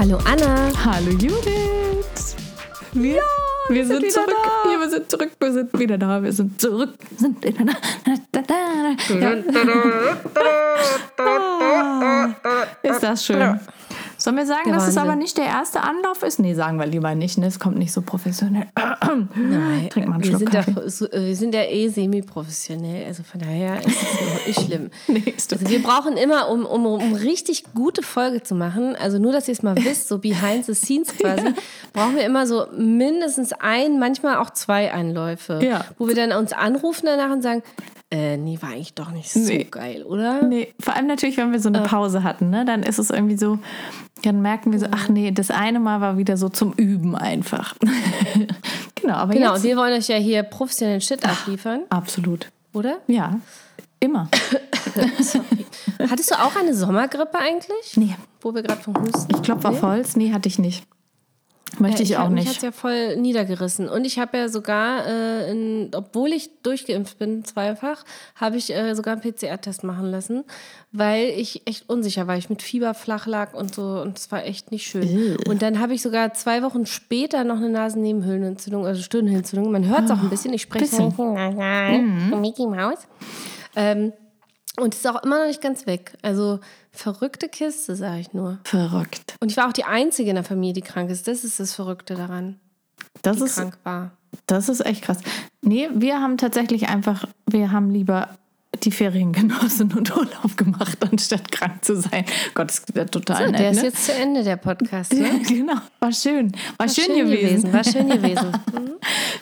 Hallo Anna. Hallo Judith. Wir, wir, sind, wieder zurück. Ja, wir sind zurück. Wir sind wieder da. Wir sind zurück. Wir sind wieder da. da, da, da. Ja. Ist das schön. Sollen wir sagen, Der dass es Wahnsinn. aber nicht der erste Anlauf ist? Nee, sagen wir lieber nicht. Ne? Es kommt nicht so professionell. Nein, Trink mal einen wir, Schluck sind ja, Kaffee. so- äh, wir sind ja eh semi-professionell, also von daher ist es überhaupt nicht schlimm. Ist Also wir brauchen immer, um, um, um richtig gute Folge zu machen, also nur, dass ihr es mal wisst, so behind the scenes quasi, brauchen wir immer so mindestens ein, manchmal auch zwei Einläufe, Ja. wo wir dann uns anrufen danach und sagen, äh, nee, war eigentlich doch nicht so Nee. geil, oder? Nee, vor allem natürlich, wenn wir so eine Pause hatten, ne? dann ist es irgendwie so, dann merken wir so, ach nee, das eine Mal war wieder so zum Üben einfach. genau, aber Genau, jetzt... wir wollen euch ja hier professionellen Shit abliefern, Absolut. oder? Ja, immer. Hattest du auch eine Sommergrippe eigentlich? Nee. Wo wir gerade vom Husten. Ich klopfe auf Holz. Nee, hatte ich nicht. Möchte ich, Ja, auch Mich hat nicht. ja voll niedergerissen. Und ich habe ja sogar, äh, in, obwohl ich durchgeimpft bin, zweifach, habe ich äh, sogar einen PCR-Test machen lassen, weil ich echt unsicher war. Ich mit Fieber flach lag und so. Und es war echt nicht schön. Und dann habe ich sogar zwei Wochen später noch eine Nasennebenhöhlenentzündung, also Stirnhöhlenentzündung. Man hört es auch ein bisschen. Ich spreche Bisschen. so Mickey Mouse. Ähm, und ist auch immer noch nicht ganz weg. Also verrückte Kiste, sage ich nur. Verrückt. Und ich war auch die Einzige in der Familie, die krank ist. Das ist das Verrückte daran, Das die ist, krank war. das ist echt krass. Nee, wir haben tatsächlich einfach, wir haben lieber die Ferien genossen und Urlaub gemacht, anstatt krank zu sein. Gott, das ist total nett, Der ist ne? jetzt zu Ende, der Podcast. Ne? genau, war schön. War, War schön, gewesen. War schön gewesen.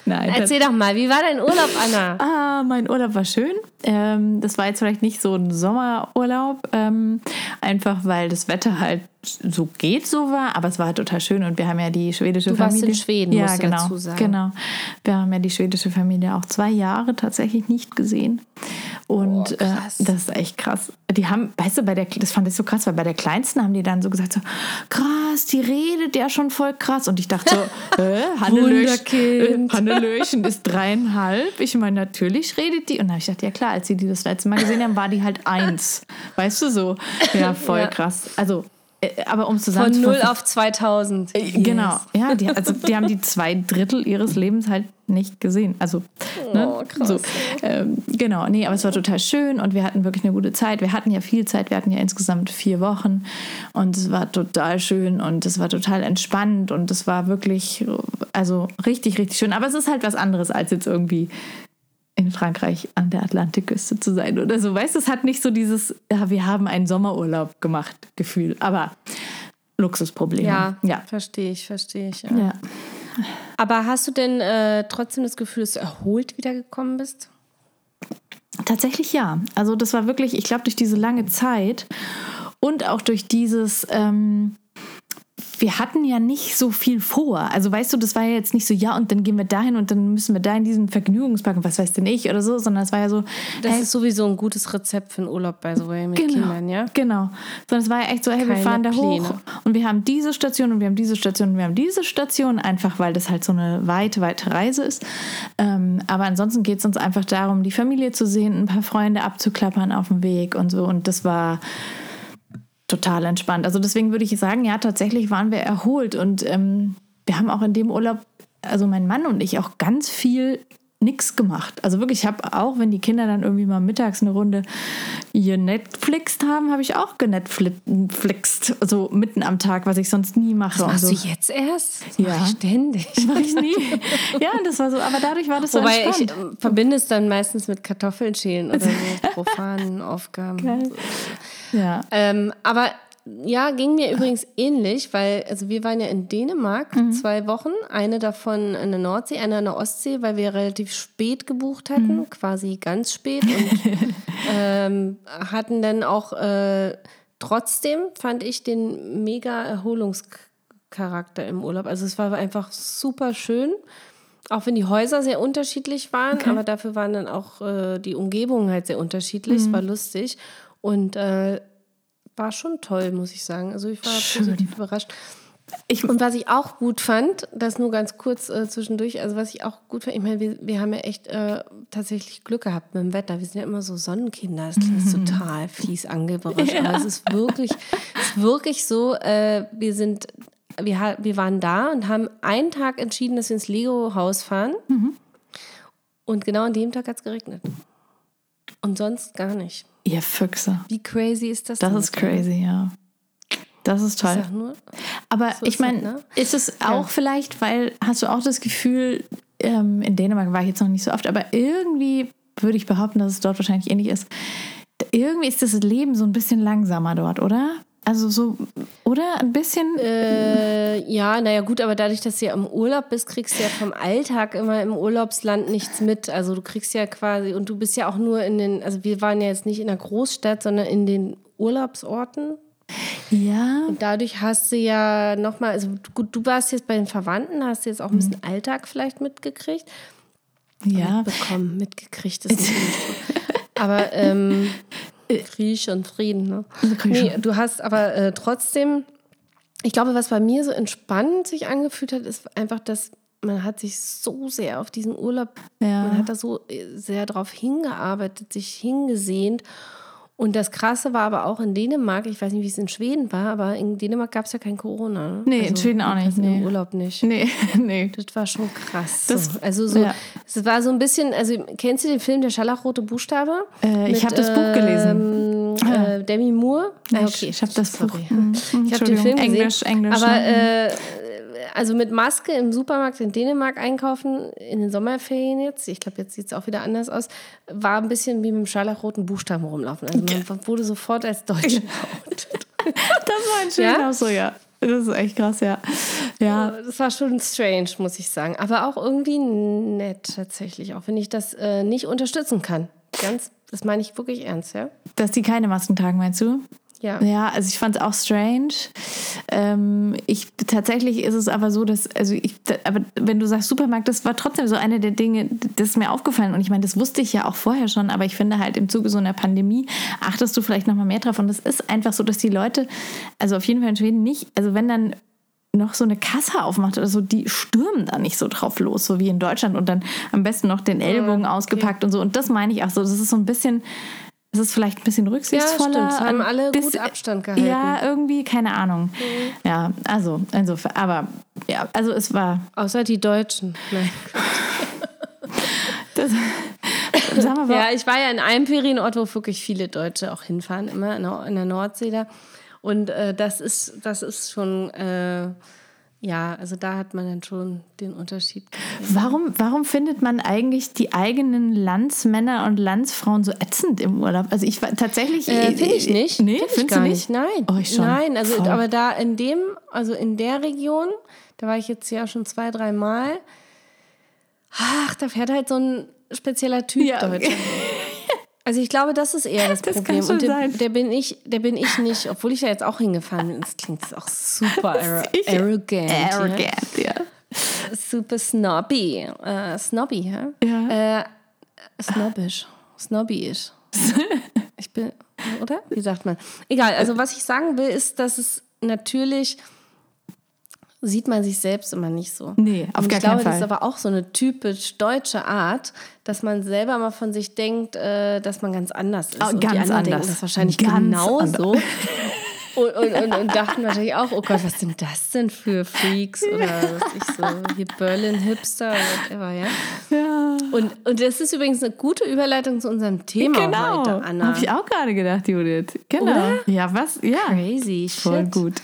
Nein, Erzähl doch mal, wie war dein Urlaub, Anna? Ah, mein Urlaub war schön. Ähm, das war jetzt vielleicht nicht so ein Sommerurlaub, ähm, einfach weil das Wetter halt so geht, so war, aber es war total schön und wir haben ja die schwedische Du warst Familie. in Schweden, ja, musst genau, dazu sagen. genau. Wir haben ja die schwedische Familie auch zwei Jahre tatsächlich nicht gesehen und Oh, äh, das ist echt krass. Die haben, weißt du, bei der, das fand ich so krass, weil bei der kleinsten haben die dann so gesagt so, krass, die redet ja schon voll krass und ich dachte so, äh, Hannelöchen. Hannelöchen ist dreieinhalb. Ich meine, natürlich redet die. Und dann habe ich gedacht, ja klar, als sie die das letzte Mal gesehen haben, war die halt eins. Weißt du so? Ja, voll Ja. krass. Also, aber um es Von zusammenzufassen. 0 auf 2000. Äh, Genau, ja, die, also die haben die zwei Drittel ihres Lebens halt nicht gesehen. Also, ne, Oh, krass. so. Ähm, genau, nee, aber es war total schön und wir hatten wirklich eine gute Zeit. Wir hatten ja viel Zeit, wir hatten ja insgesamt vier Wochen und es war total schön und es war total entspannt und es war wirklich, also richtig, richtig schön. Aber es ist halt was anderes, als jetzt irgendwie in Frankreich an der Atlantikküste zu sein oder so. Weißt du, es hat nicht so dieses, ja, wir haben einen Sommerurlaub gemacht, Gefühl. Aber Luxusproblem. Ja, ja. verstehe ich, verstehe ich. Ja. Ja. Aber hast du denn äh, trotzdem das Gefühl, dass du erholt wiedergekommen bist? Tatsächlich ja. Also das war wirklich, ich glaube, durch diese lange Zeit und auch durch dieses, ähm, wir hatten ja nicht so viel vor. Also weißt du, das war ja jetzt nicht so, ja, und dann gehen wir dahin und dann müssen wir da in diesen Vergnügungspark und was weiß denn ich oder so, sondern es war ja so, Das hey, ist sowieso ein gutes Rezept für einen Urlaub, by the way, mit Genau, Kindern, ja? genau. Sondern es war ja echt so, hey, wir Keine fahren da Pläne. hoch und wir haben diese Station und wir haben diese Station und wir haben diese Station, einfach weil das halt so eine weite, weite Reise ist. Ähm, aber ansonsten geht es uns einfach darum, die Familie zu sehen, ein paar Freunde abzuklappern auf dem Weg und so. Und das war total entspannt. Also deswegen würde ich sagen, ja, tatsächlich waren wir erholt und ähm, wir haben auch in dem Urlaub, also mein Mann und ich, auch ganz viel nix gemacht. Also wirklich, ich habe auch, wenn die Kinder dann irgendwie mal mittags eine Runde ihr Netflixt haben, habe ich auch genetflixt, so mitten am Tag, was ich sonst nie mache. und Machst so. du jetzt erst? Das Ja. ich ständig. Mach ich nie. Ja, das war so, aber dadurch war das so Wobei ich entspannt. ähm, verbinde es dann meistens mit Kartoffeln schälen oder so profanen Aufgaben. Geil. Ja. Ähm, aber ja, ging mir übrigens ähnlich, weil also wir waren ja in Dänemark Mhm. zwei Wochen, eine davon an der Nordsee, eine an der Ostsee, weil wir relativ spät gebucht hatten, Mhm. quasi ganz spät und ähm, hatten dann auch äh, Trotzdem fand ich den mega Erholungscharakter im Urlaub. Also es war einfach super schön. Auch wenn die Häuser sehr unterschiedlich waren, aber dafür waren dann auch äh, die Umgebungen halt sehr unterschiedlich. Es war lustig und äh, war schon toll, muss ich sagen. Also ich war positiv überrascht. Ich, Und was ich auch gut fand, das nur ganz kurz äh, zwischendurch, also was ich auch gut fand, ich meine, wir, wir haben ja echt äh, tatsächlich Glück gehabt mit dem Wetter. Wir sind ja immer so Sonnenkinder. Das klingt Mhm. total fies angeberisch, aber es ist wirklich, es ist wirklich so, äh, wir sind, wir, wir waren da und haben einen Tag entschieden, dass wir ins Lego-Haus fahren. Mhm. Und genau an dem Tag hat es geregnet. Und sonst gar nicht. ihr Füchse. Wie crazy ist das? Das ist crazy, ja. Das ist Ich toll. sag nur, Aber So ich meine, ne? ist es auch vielleicht, weil hast du auch das Gefühl, ähm, in Dänemark war ich jetzt noch nicht so oft, aber irgendwie würde ich behaupten, dass es dort wahrscheinlich ähnlich ist. Irgendwie ist das Leben so ein bisschen langsamer dort, oder? Also so, oder ein bisschen. Äh, ja, naja, gut, aber dadurch, dass du ja im Urlaub bist, kriegst du ja vom Alltag immer im Urlaubsland nichts mit. Also du kriegst ja quasi, und du bist ja auch nur in den, also wir waren ja jetzt nicht in der Großstadt, sondern in den Urlaubsorten. ja. Und dadurch hast du ja nochmal, also gut, du warst jetzt bei den Verwandten, hast du jetzt auch ein bisschen Alltag vielleicht mitgekriegt. Ja. Bekommen, mitgekriegt ist nicht gut. Aber ähm, Krieg und Frieden, ne? Nee, du hast aber äh, trotzdem, ich glaube, was bei mir so entspannend sich angefühlt hat, ist einfach, dass man hat sich so sehr auf diesen Urlaub, Ja. man hat da so äh, sehr drauf hingearbeitet, sich hingesehnt. Und das Krasse war aber auch in Dänemark, ich weiß nicht, wie es in Schweden war, aber in Dänemark gab es ja kein Corona. Ne? Nee, in Schweden auch nicht, jedenfalls nee. Im Urlaub nicht. Nee, nee. Das war schon krass. Das- so. Also so, ja. es war so ein bisschen, also kennst du den Film Der Scharlachrote Buchstabe? Äh, ich habe das Buch gelesen. Ähm, äh, Demi Moore. Ah, ich- ich hab das sorry. Buch. Mhm. Ich habe den Film gesehen. Englisch, Englisch, Aber ne? äh, also mit Maske im Supermarkt in Dänemark einkaufen, in den Sommerferien jetzt, ich glaube, jetzt sieht es auch wieder anders aus, war ein bisschen wie mit dem scharlachroten Buchstaben rumlaufen. Also man wurde sofort als Deutsch verortet. Das war ein schöner Ja? so, ja. Das ist echt krass, ja. Ja, Das war schon strange, muss ich sagen. Aber auch irgendwie nett tatsächlich, auch wenn ich das äh, nicht unterstützen kann. Ganz, das meine ich wirklich ernst, ja? dass die keine Masken tragen, meinst du? Ja. Ja, also ich fand es auch strange. Ähm, ich tatsächlich ist es aber so, dass also ich, aber wenn du sagst Supermarkt, das war trotzdem so eine der Dinge, das ist mir aufgefallen und ich meine, das wusste ich ja auch vorher schon, aber ich finde halt im Zuge so einer Pandemie achtest du vielleicht noch mal mehr drauf und das ist einfach so, dass die Leute, also auf jeden Fall in Schweden nicht, also wenn dann noch so eine Kasse aufmacht oder so, die stürmen da nicht so drauf los, so wie in Deutschland und dann am besten noch den Ellbogen ausgepackt und so. Und das meine ich auch so. Das ist so ein bisschen, es ist vielleicht ein bisschen rücksichtsvoller. Ja, stimmt. Haben alle gut bisschen- Abstand gehalten. Ja, irgendwie, keine Ahnung. Ja, also insofern, aber ja, also es war, Außer die Deutschen. Nein. das, sagen wir mal, Ja, ich war ja in einem Ferienort, wo wirklich viele Deutsche auch hinfahren, immer in der, in der Nordsee da. Und äh, das ist, das ist schon, äh, ja, also da hat man dann schon den Unterschied. gesehen. Warum, warum findet man eigentlich die eigenen Landsmänner und Landsfrauen so ätzend im Urlaub? Also ich war tatsächlich. Äh, Finde ich nicht. Nee, Find ich findest du nicht. Nein. Oh, ich schon. Nein, also Voll. aber da in dem, also in der Region, da war ich jetzt ja schon zwei, drei Mal. Ach, da fährt halt so ein spezieller Typ Ja, okay. Also ich glaube, das ist eher das, Das Problem. Und der, der bin ich, der bin ich nicht, obwohl ich da jetzt auch hingefahren bin. Das klingt auch super ar Ich- arrogant. Ja? Arrogant, ja. Super snobby. Äh, snobby, ja? Ja. Äh, snobbisch. Snobbyisch. Ich bin, oder? Wie sagt man? Egal, also was ich sagen will, ist, dass es natürlich sieht man sich selbst immer nicht so. Nee, auf Und gar ich glaube, keinen das ist Fall. aber auch so eine typisch deutsche Art, dass man selber mal von sich denkt, äh, dass man ganz anders ist. Oh, und die ganz anderen denken anders. das wahrscheinlich Ganz genauso. anders. Und, und, und, und dachten wahrscheinlich auch, oh Gott, was sind das denn für Freaks oder was ich so, hier Berlin Hipster, whatever, ja. Ja. Und, und das ist übrigens eine gute Überleitung zu unserem Thema Genau. heute, Anna. Habe ich auch gerade gedacht, Judith. Genau. Oder? Ja, was? Ja. Crazy, Voll shit. gut.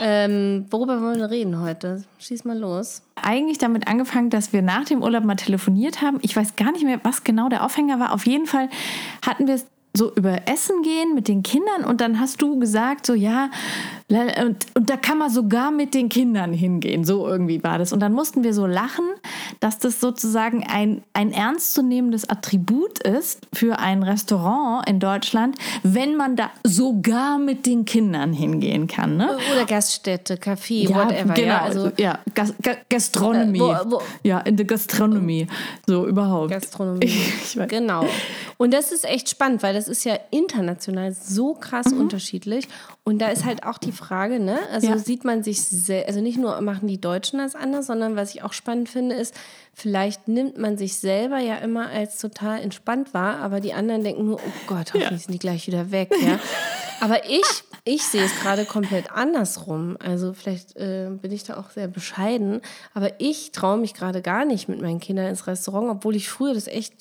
Ähm, worüber wollen wir reden heute? Schieß mal los. Eigentlich damit angefangen, dass wir nach dem Urlaub mal telefoniert haben. Ich weiß gar nicht mehr, was genau der Aufhänger war. Auf jeden Fall hatten wir es so über Essen gehen mit den Kindern und dann hast du gesagt, so ja, und, und da kann man sogar mit den Kindern hingehen. So irgendwie war das. Und dann mussten wir so lachen, dass das sozusagen ein, ein ernstzunehmendes Attribut ist für ein Restaurant in Deutschland, wenn man da sogar mit den Kindern hingehen kann. Ne? Oder Gaststätte, Café, whatever. Genau, ja, also, ja, Gas Ga Gastronomie. Äh, wo- wo- ja, in der Gastronomie. So überhaupt. Gastronomie. Ich weiß. Genau. Und das ist echt spannend, weil das ist ja international so krass Mhm. unterschiedlich. Und da ist halt auch die Frage, ne? Also Ja. sieht man sich, sel- also nicht nur machen die Deutschen das anders, sondern was ich auch spannend finde, ist, vielleicht nimmt man sich selber ja immer als total entspannt wahr, aber die anderen denken nur, oh Gott, hoffentlich sind die gleich wieder weg, ja. Aber ich, ich sehe es gerade komplett andersrum. Also vielleicht äh, bin ich da auch sehr bescheiden, aber ich traue mich gerade gar nicht mit meinen Kindern ins Restaurant, obwohl ich früher das echt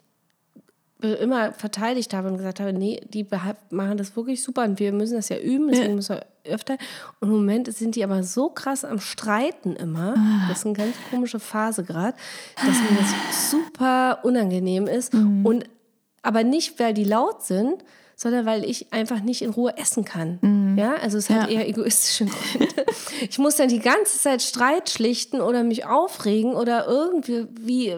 immer verteidigt habe und gesagt habe, nee, die machen das wirklich super und wir müssen das ja üben, deswegen müssen wir öfter. Und im Moment sind die aber so krass am Streiten immer, das ist eine ganz komische Phase gerade, dass mir das super unangenehm ist und aber nicht, weil die laut sind, sondern weil ich einfach nicht in Ruhe essen kann. Ja, also es hat Ja. eher egoistische Gründe. Ich muss dann die ganze Zeit Streit schlichten oder mich aufregen oder irgendwie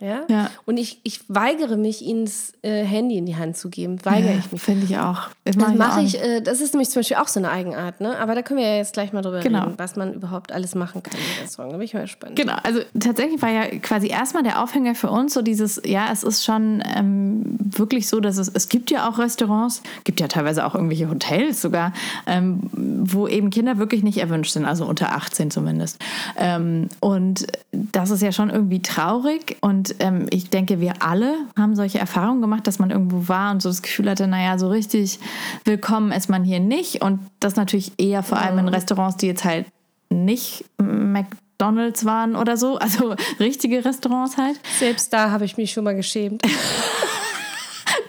ja? Ja. Und ich, ich weigere mich, ihnen das äh, Handy in die Hand zu geben. Weigere ich mich. Finde ich auch. Das mache ich, auch ich, äh, das ist nämlich zum Beispiel auch so eine Eigenart, ne? Aber da können wir ja jetzt gleich mal drüber Genau. reden, was man überhaupt alles machen kann im Restaurant. Da bin ich mal gespannt. Genau, also tatsächlich war ja quasi erstmal der Aufhänger für uns so dieses, ja, es ist schon ähm, wirklich so, dass es, es gibt ja auch Restaurants, gibt ja teilweise auch irgendwelche Hotels sogar, ähm, wo eben Kinder wirklich nicht erwünscht sind, also unter 18 zumindest. Ähm, und das ist ja schon irgendwie traurig und ähm, ich denke, wir alle haben solche Erfahrungen gemacht, dass man irgendwo war und so das Gefühl hatte, naja, so richtig willkommen ist man hier nicht und das natürlich eher vor allem in Restaurants, die jetzt halt nicht McDonalds waren oder so, also richtige Restaurants halt. Selbst da habe ich mich schon mal geschämt.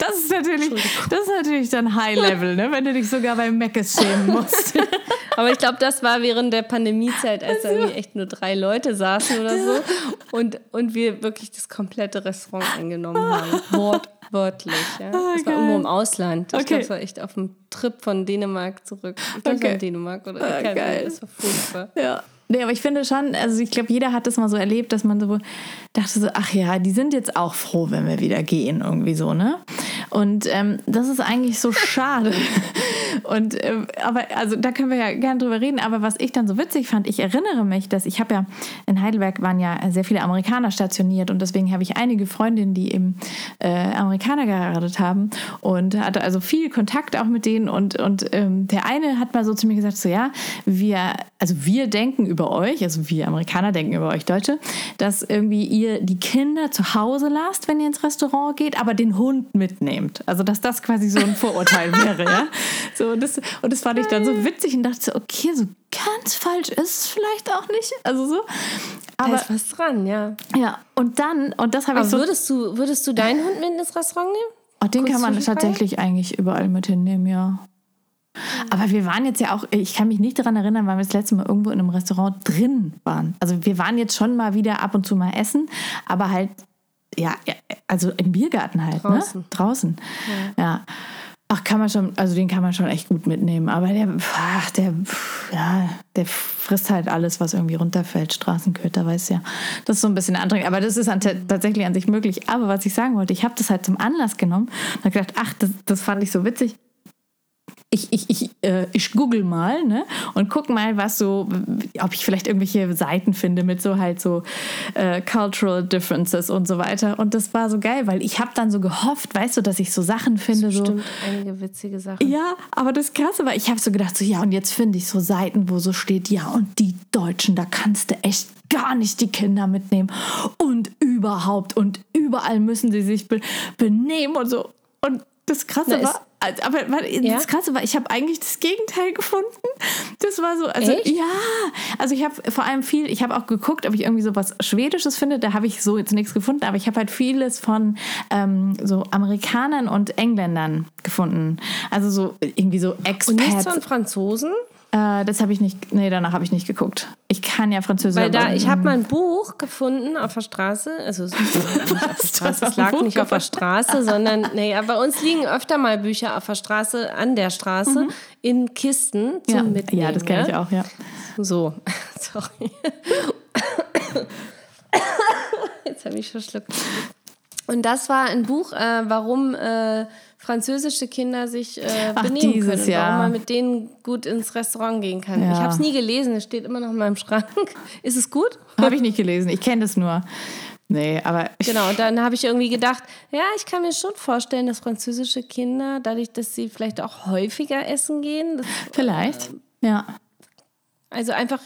Das ist natürlich, das ist natürlich dann High Level, ne? wenn du dich sogar bei Mc's schämen musst. Aber ich glaube, das war während der Pandemiezeit, als da irgendwie echt nur drei Leute saßen oder so und, und wir wirklich das komplette Restaurant eingenommen haben. Wortwörtlich. Ja. Das war irgendwo im Ausland. Ich Okay. glaube, es war echt auf dem Trip von Dänemark zurück. Ich glaube, es war Okay. in Dänemark oder Ah, geil. Das war furchtbar. Ja. Nee, aber ich finde schon, also ich glaube, jeder hat das mal so erlebt, dass man so dachte so, ach ja, die sind jetzt auch froh, wenn wir wieder gehen, irgendwie so, ne? Und ähm, das ist eigentlich so schade. Und ähm, aber also da können wir ja gerne drüber reden. Aber was ich dann so witzig fand, ich erinnere mich, dass ich habe ja in Heidelberg waren ja sehr viele Amerikaner stationiert und deswegen habe ich einige Freundinnen, die eben äh, Amerikaner geheiratet haben und hatte also viel Kontakt auch mit denen und und ähm, der eine hat mal so zu mir gesagt so ja wir also wir denken über euch also wir Amerikaner denken über euch Deutsche dass irgendwie ihr die Kinder zu Hause lasst wenn ihr ins Restaurant geht aber den Hund mitnehmt also dass das quasi so ein Vorurteil wäre ja so und das und das fand ich dann so witzig und dachte so okay so ganz falsch ist es vielleicht auch nicht also so Da aber ist was dran, ja. ja und dann und das habe ich so würdest du, würdest du deinen Hund mit ins Restaurant nehmen? Oh, den Kurz kann man tatsächlich eigentlich überall mit hinnehmen, ja. Aber wir waren jetzt ja auch, ich kann mich nicht daran erinnern, weil wir das letzte Mal irgendwo in einem Restaurant drin waren. Also wir waren jetzt schon mal wieder ab und zu mal essen, aber halt, ja, ja, also im Biergarten halt, Draußen. ne? Draußen. Ja. Ach, kann man schon, also den kann man schon echt gut mitnehmen. Aber der, ach, der, ja, der frisst halt alles, was irgendwie runterfällt. Straßenköter, weiß ja. Das ist so ein bisschen anstrengend. Aber das ist an, tatsächlich an sich möglich. Aber was ich sagen wollte, ich habe das halt zum Anlass genommen und habe gedacht, ach, das, das fand ich so witzig ich, ich, ich, äh, ich google mal ne, und guck mal, was so, ob ich vielleicht irgendwelche Seiten finde mit so halt so äh, Cultural Differences und so weiter. Und das war so geil, weil ich habe dann so gehofft, weißt du, dass ich so Sachen finde, so. Bestimmt einige witzige Sachen. Ja, aber das Krasse war, ich habe so gedacht, so ja, und jetzt finde ich so Seiten, wo so steht, ja, und die Deutschen, da kannst du echt gar nicht die Kinder mitnehmen und überhaupt und überall müssen sie sich be benehmen und so. Und das Krasse Na, war, aber Ja? das Krasse war, ich habe eigentlich das Gegenteil gefunden. Das war so, also Echt? ja, also ich habe vor allem viel, ich habe auch geguckt, ob ich irgendwie so was Schwedisches finde. Da habe ich so jetzt nichts gefunden, aber ich habe halt vieles von ähm, so Amerikanern und Engländern gefunden. Also so irgendwie so Und nichts von. Franzosen? Äh, das habe ich nicht, nee, danach habe ich nicht geguckt. Ich kann ja Französisch. Weil da, ich habe mal ein Buch gefunden auf der Straße. Also es, Straße, es lag nicht auf der Straße, sondern aber bei uns liegen öfter mal Bücher auf der Straße, an der Straße, in Kisten zum ja, Mitnehmen. ja, das kenne ich auch, ja. So, sorry. jetzt habe ich verschluckt. Und das war ein Buch, äh, warum äh, französische Kinder sich äh, Ach, benehmen dieses können und Jahr. warum man mit denen gut ins Restaurant gehen kann. Ja. Ich habe es nie gelesen, es steht immer noch in meinem Schrank. Ist es gut? Habe ich nicht gelesen. Ich kenne das nur. Nee, aber Genau, und dann habe ich irgendwie gedacht, ja, ich kann mir schon vorstellen, dass französische Kinder, dadurch, dass sie vielleicht auch häufiger essen gehen, das, vielleicht. Ja. also einfach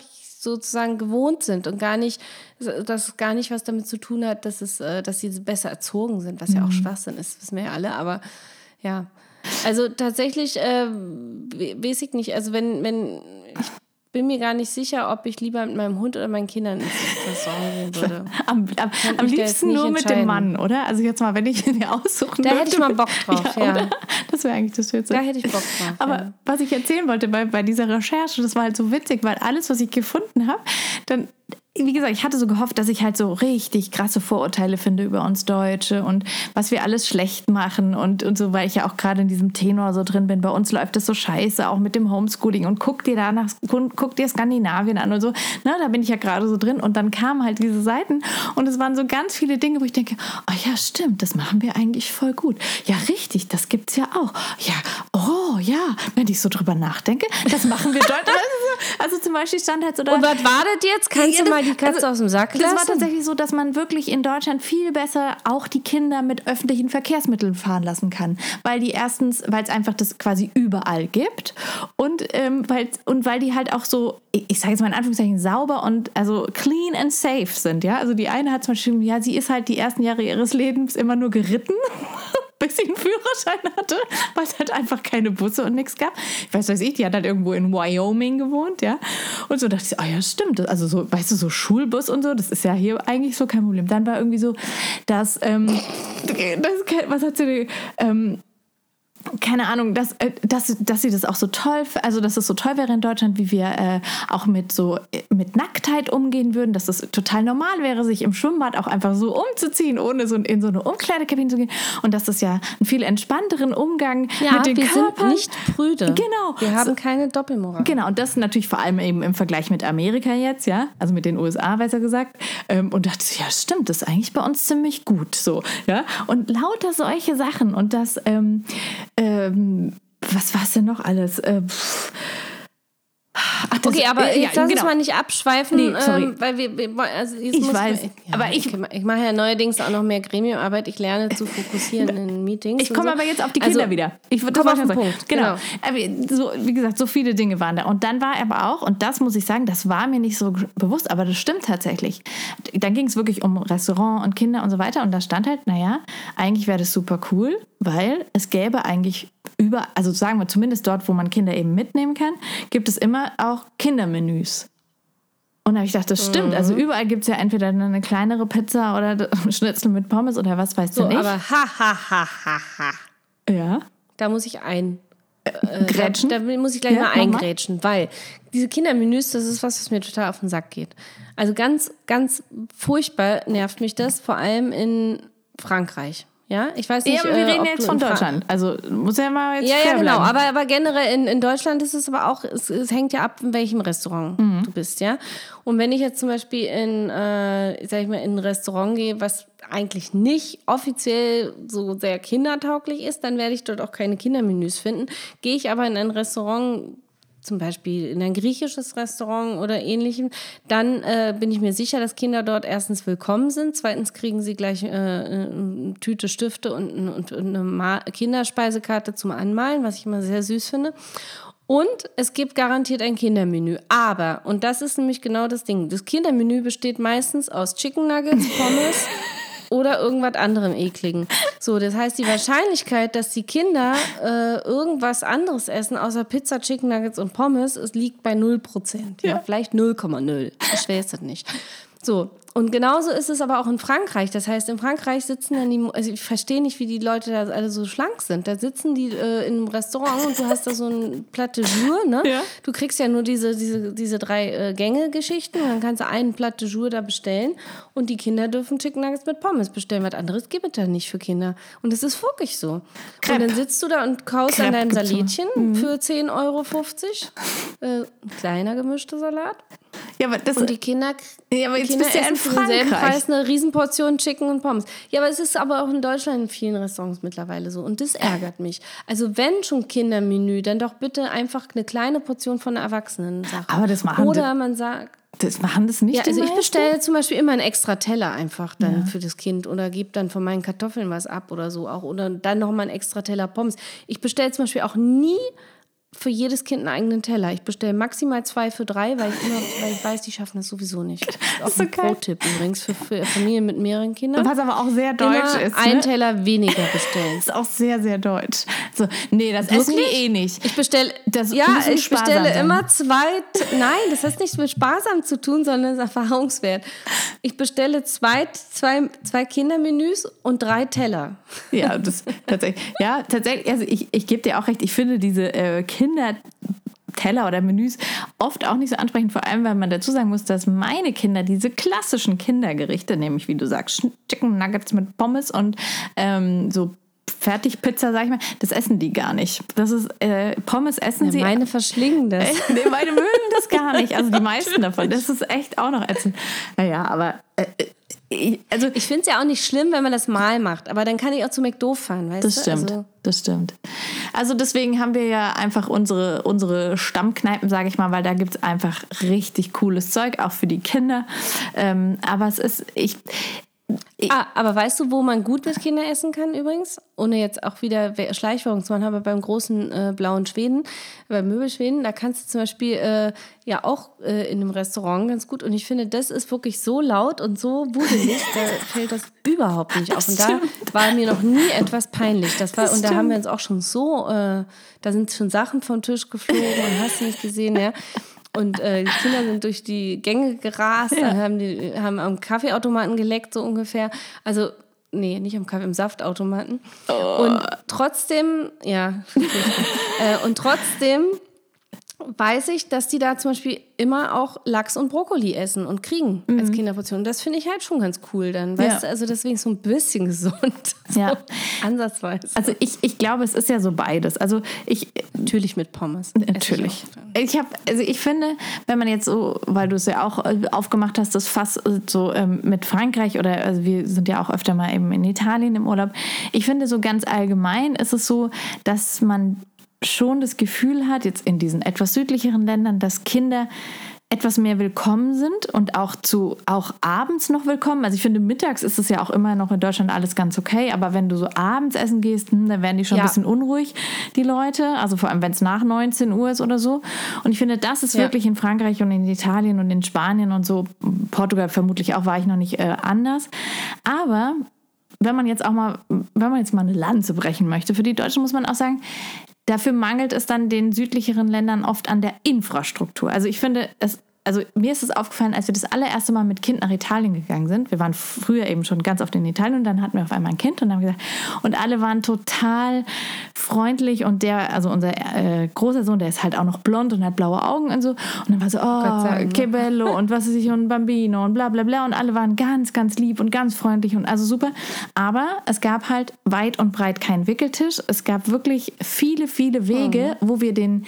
sozusagen gewohnt sind und gar nicht, dass es gar nicht was damit zu tun hat, dass es, äh, dass sie besser erzogen sind, was ja auch Schwachsinn ist, wissen wir ja alle, aber ja. Also tatsächlich äh, we- weiß ich nicht, also wenn, wenn, ich bin mir gar nicht sicher, ob ich lieber mit meinem Hund oder meinen Kindern ins Restaurant gehen würde. Am, am, am liebsten nur mit dem. Mann, oder? Also jetzt mal, wenn ich mir aussuchen Da hätte ich mal Bock drauf, ja. Oder? Das wäre eigentlich das Schönste. Da hätte ich Bock drauf. Aber ja. was ich erzählen wollte bei, bei dieser Recherche, das war halt so witzig, weil alles, was ich gefunden habe, dann, wie gesagt, ich hatte so gehofft, dass ich halt so richtig krasse Vorurteile finde über uns Deutsche und was wir alles schlecht machen und, und so, weil ich ja auch gerade in diesem Tenor so drin bin. Bei uns läuft das so scheiße, auch mit dem Homeschooling und guck dir da nach, guck dir Skandinavien an und so. Na, da bin ich ja gerade so drin und dann kamen halt diese Seiten und es waren so ganz viele Dinge, wo ich denke, oh ja, stimmt, das machen wir eigentlich voll gut. Ja, richtig, das gibt's ja auch. Ja, oh ja, wenn ich so drüber nachdenke, das machen wir dort. Also zum Beispiel stand halt so da. Und was war das jetzt? Kannst Ja, du das- mal die Katze also, aus dem Sack Das lassen? war tatsächlich so, dass man wirklich in Deutschland viel besser auch die Kinder mit öffentlichen Verkehrsmitteln fahren lassen kann. Weil die erstens, weil es einfach das quasi überall gibt und, ähm, weil, und weil die halt auch so, ich, ich sage jetzt mal in Anführungszeichen, sauber und also clean and safe sind. Ja? Also die eine hat zum Beispiel, ja, sie ist halt die ersten Jahre ihres Lebens immer nur geritten. bis sie einen Führerschein hatte, weil es halt einfach keine Busse und nichts gab. Ich weiß, weiß ich, die hat halt irgendwo in Wyoming gewohnt, ja. Und so dachte ich, ah ja, stimmt. Also so, weißt du, so Schulbus und so, das ist ja hier eigentlich so kein Problem. Dann war irgendwie so, dass, ähm, das, was hat sie, ähm, keine Ahnung, dass, äh, dass, dass sie das auch so toll, also dass es so toll wäre in Deutschland, wie wir äh, auch mit so äh, mit Nacktheit umgehen würden, dass es total normal wäre, sich im Schwimmbad auch einfach so umzuziehen, ohne so in so eine Umkleidekabine zu gehen und dass das ja einen viel entspannteren Umgang ja, mit den wir Körpern sind nicht prüde. Genau. Wir haben So- keine Doppelmoral. Genau, und das natürlich vor allem eben im Vergleich mit Amerika jetzt, ja, also mit den USA besser gesagt. Ähm, und dachte, ja, stimmt, das ist eigentlich bei uns ziemlich gut, so, ja. Und lauter solche Sachen und das, ähm, ähm, was war es denn noch alles? Äh, pff. Ach, das- Okay, aber äh, jetzt ja, lass uns genau. mal nicht abschweifen, Nee, sorry. ähm, weil wir, wir also jetzt Ich weiß, ja, aber ich- okay, ich mache ja neuerdings auch noch mehr Gremiumarbeit. Ich lerne zu fokussieren in Meetings. Ich komme so. aber jetzt auf die Also, Kinder wieder. Ich wollte auf ich den sagen. Punkt, Genau. genau. Aber so, wie gesagt, so viele Dinge waren da. Und dann war aber auch, und das muss ich sagen, das war mir nicht so bewusst, aber das stimmt tatsächlich. Dann ging es wirklich um Restaurant und Kinder und so weiter. Und da stand halt, naja, eigentlich wäre das super cool, weil es gäbe eigentlich über, also sagen wir zumindest dort, wo man Kinder eben mitnehmen kann, gibt es immer auch Kindermenüs. Und da habe ich gedacht, das stimmt. Mhm. Also überall gibt es ja entweder eine kleinere Pizza oder Schnitzel mit Pommes oder was weiß So, du nicht. aber ha, ha, ha, ha, ha. ja. Da muss ich ein. Äh, Grätschen? Da, da muss ich gleich Ja, mal. eingrätschen, weil diese Kindermenüs, das ist was, was mir total auf den Sack geht. Also ganz, ganz furchtbar nervt mich das, vor allem in Frankreich. Ja, ich weiß nicht. Ja, aber wir äh, reden jetzt von Deutschland. Also muss ja mal jetzt Ja, ja, genau. Aber, aber generell in, in Deutschland ist es aber auch, es, es hängt ja ab, in welchem Restaurant Mhm. du bist, ja. Und wenn ich jetzt zum Beispiel in, äh, sag ich mal, in ein Restaurant gehe, was eigentlich nicht offiziell so sehr kindertauglich ist, dann werde ich dort auch keine Kindermenüs finden. Gehe ich aber in ein Restaurant, zum Beispiel in ein griechisches Restaurant oder ähnlichem, dann äh, bin ich mir sicher, dass Kinder dort erstens willkommen sind, zweitens kriegen sie gleich äh, eine Tüte Stifte und, und, und eine Ma Kinderspeisekarte zum Anmalen, was ich immer sehr süß finde. Und es gibt garantiert ein Kindermenü. Aber, und das ist nämlich genau das Ding, das Kindermenü besteht meistens aus Chicken Nuggets, Pommes oder irgendwas anderem ekligen. So, das heißt, die Wahrscheinlichkeit, dass die Kinder äh, irgendwas anderes essen, außer Pizza, Chicken Nuggets und Pommes, es liegt bei 0%. Ja, Ja. vielleicht 0,0. Schwer ist das nicht. So, und genauso ist es aber auch in Frankreich. Das heißt, in Frankreich sitzen dann die, also ich verstehe nicht, wie die Leute da alle so schlank sind. Da sitzen die äh, in einem Restaurant und du hast da so ein Platte Jour, ne? Ja. Du kriegst ja nur diese, diese, diese drei äh, Gänge-Geschichten und dann kannst du einen Platte Jour da bestellen und die Kinder dürfen Chicken Nuggets mit Pommes bestellen. Was anderes gibt es da nicht für Kinder. Und es ist wirklich so. Crepe. Und dann sitzt du da und kaust an Crepe deinem gibt's immer. Salätchen für 10,50 Euro. Äh, ein kleiner gemischter Salat. Ja, aber das Und die Kinder, Ja, aber jetzt Kinder bist du ja in Frankreich. Preis eine Riesenportion Chicken und Pommes. Ja, aber es ist aber auch in Deutschland in vielen Restaurants mittlerweile so. Und das ärgert mich. Also wenn schon Kindermenü, dann doch bitte einfach eine kleine Portion von einer Erwachsenen-Sache. Aber das machen Oder man sagt, das machen das nicht ja, also ich bestelle zum Beispiel immer einen extra Teller einfach dann für das Kind oder gebe dann von meinen Kartoffeln was ab oder so auch oder dann noch mal einen extra Teller Pommes. Ich bestelle zum Beispiel auch nie für jedes Kind einen eigenen Teller. Ich bestelle maximal zwei für drei, weil ich, immer, weil ich weiß, die schaffen das sowieso nicht. Das ist auch so ein. Pro-Tipp übrigens für, für Familien mit mehreren Kindern. Was aber auch sehr deutsch Immer ist. einen ne? Teller weniger bestellen. ist auch sehr, sehr deutsch. So, nee, das essen Wirklich? die eh nicht. Ich bestelle, Das ja, ich bestelle sein. immer zwei. Nein, das hat nichts mit sparsam zu tun, sondern das ist erfahrungswert. Ich bestelle zwei, zwei, zwei Kindermenüs und drei Teller. Ja, das tatsächlich. Ja, tatsächlich. Also ich, ich gebe dir auch recht. Ich finde diese äh, Kinderteller oder Menüs oft auch nicht so ansprechend, vor allem, weil man dazu sagen muss, dass meine Kinder diese klassischen Kindergerichte, nämlich wie du sagst, Chicken Nuggets mit Pommes und ähm, so Fertigpizza, sag ich mal, das essen die gar nicht. Das ist äh, Pommes essen sie. Meine verschlingen das. Echt? Nee, meine mögen das gar nicht. Also die meisten davon. Das ist echt auch noch ätzend. Naja, aber äh, ich, also Ich finde es ja auch nicht schlimm, wenn man das mal macht, aber dann kann ich auch zu McDo fahren, weißt Das du? stimmt, Also, das stimmt. Also deswegen haben wir ja einfach unsere, unsere Stammkneipen, sage ich mal, weil da gibt es einfach richtig cooles Zeug, auch für die Kinder. Ähm, aber es ist, ich, ah, aber weißt du, wo man gut mit Kindern essen kann übrigens? Ohne jetzt auch wieder We- Schleichwerbung zu machen, aber beim großen äh, blauen Schweden, beim Möbelschweden, da kannst du zum Beispiel äh, ja auch äh, in einem Restaurant ganz gut. Und ich finde, das ist wirklich so laut und so wuselig, da fällt das überhaupt nicht auf. Und da war mir noch nie etwas peinlich. Das war, Das und da haben wir uns auch schon so, äh, da sind schon Sachen vom Tisch geflogen und hast du nicht gesehen, ja. Und äh, die Kinder sind durch die Gänge gerast, dann haben, die, haben am Kaffeeautomaten geleckt, so ungefähr. Also, nee, nicht am Kaffee, im Saftautomaten. Und trotzdem, ja, äh, und trotzdem weiß ich, dass die da zum Beispiel immer auch Lachs und Brokkoli essen und kriegen als Kinderportion. Das finde ich halt schon ganz cool dann. Weißt Ja. du, also deswegen so ein bisschen gesund. Ja. So, ansatzweise. also ich, ich glaube, es ist ja so beides. Also ich, natürlich mit Pommes. Ich Natürlich. auch. Ich habe, also ich finde, wenn man jetzt so, weil du es ja auch äh, aufgemacht hast, das Fass äh, so ähm, mit Frankreich oder also wir sind ja auch öfter mal eben in Italien im Urlaub. Ich finde so ganz allgemein ist es so, dass man schon das Gefühl hat, jetzt in diesen etwas südlicheren Ländern, dass Kinder etwas mehr willkommen sind und auch zu auch abends noch willkommen. Also ich finde, mittags ist es ja auch immer noch in Deutschland alles ganz okay, aber wenn du so abends essen gehst, hm, dann werden die schon Ja. ein bisschen unruhig, die Leute. Also vor allem, wenn es nach 19 Uhr ist oder so. Und ich finde, das ist Ja. wirklich in Frankreich und in Italien und in Spanien und so, Portugal vermutlich auch, war ich noch nicht äh, anders. Aber wenn man jetzt auch mal, wenn man jetzt mal eine Lanze brechen möchte, für die Deutschen muss man auch sagen, dafür mangelt es dann den südlicheren Ländern oft an der Infrastruktur. Also ich finde, es, also mir ist es aufgefallen, als wir das allererste Mal mit Kind nach Italien gegangen sind. Wir waren früher eben schon ganz oft in Italien und dann hatten wir auf einmal ein Kind und haben gesagt, und alle waren total freundlich und der, also unser äh, großer Sohn, der ist halt auch noch blond und hat blaue Augen und so. Und dann war so, oh, Dank, ne? che bello und was ist ich und Bambino und bla bla bla und alle waren ganz, ganz lieb und ganz freundlich und also super. Aber es gab halt weit und breit keinen Wickeltisch. Es gab wirklich viele, viele Wege, wo wir den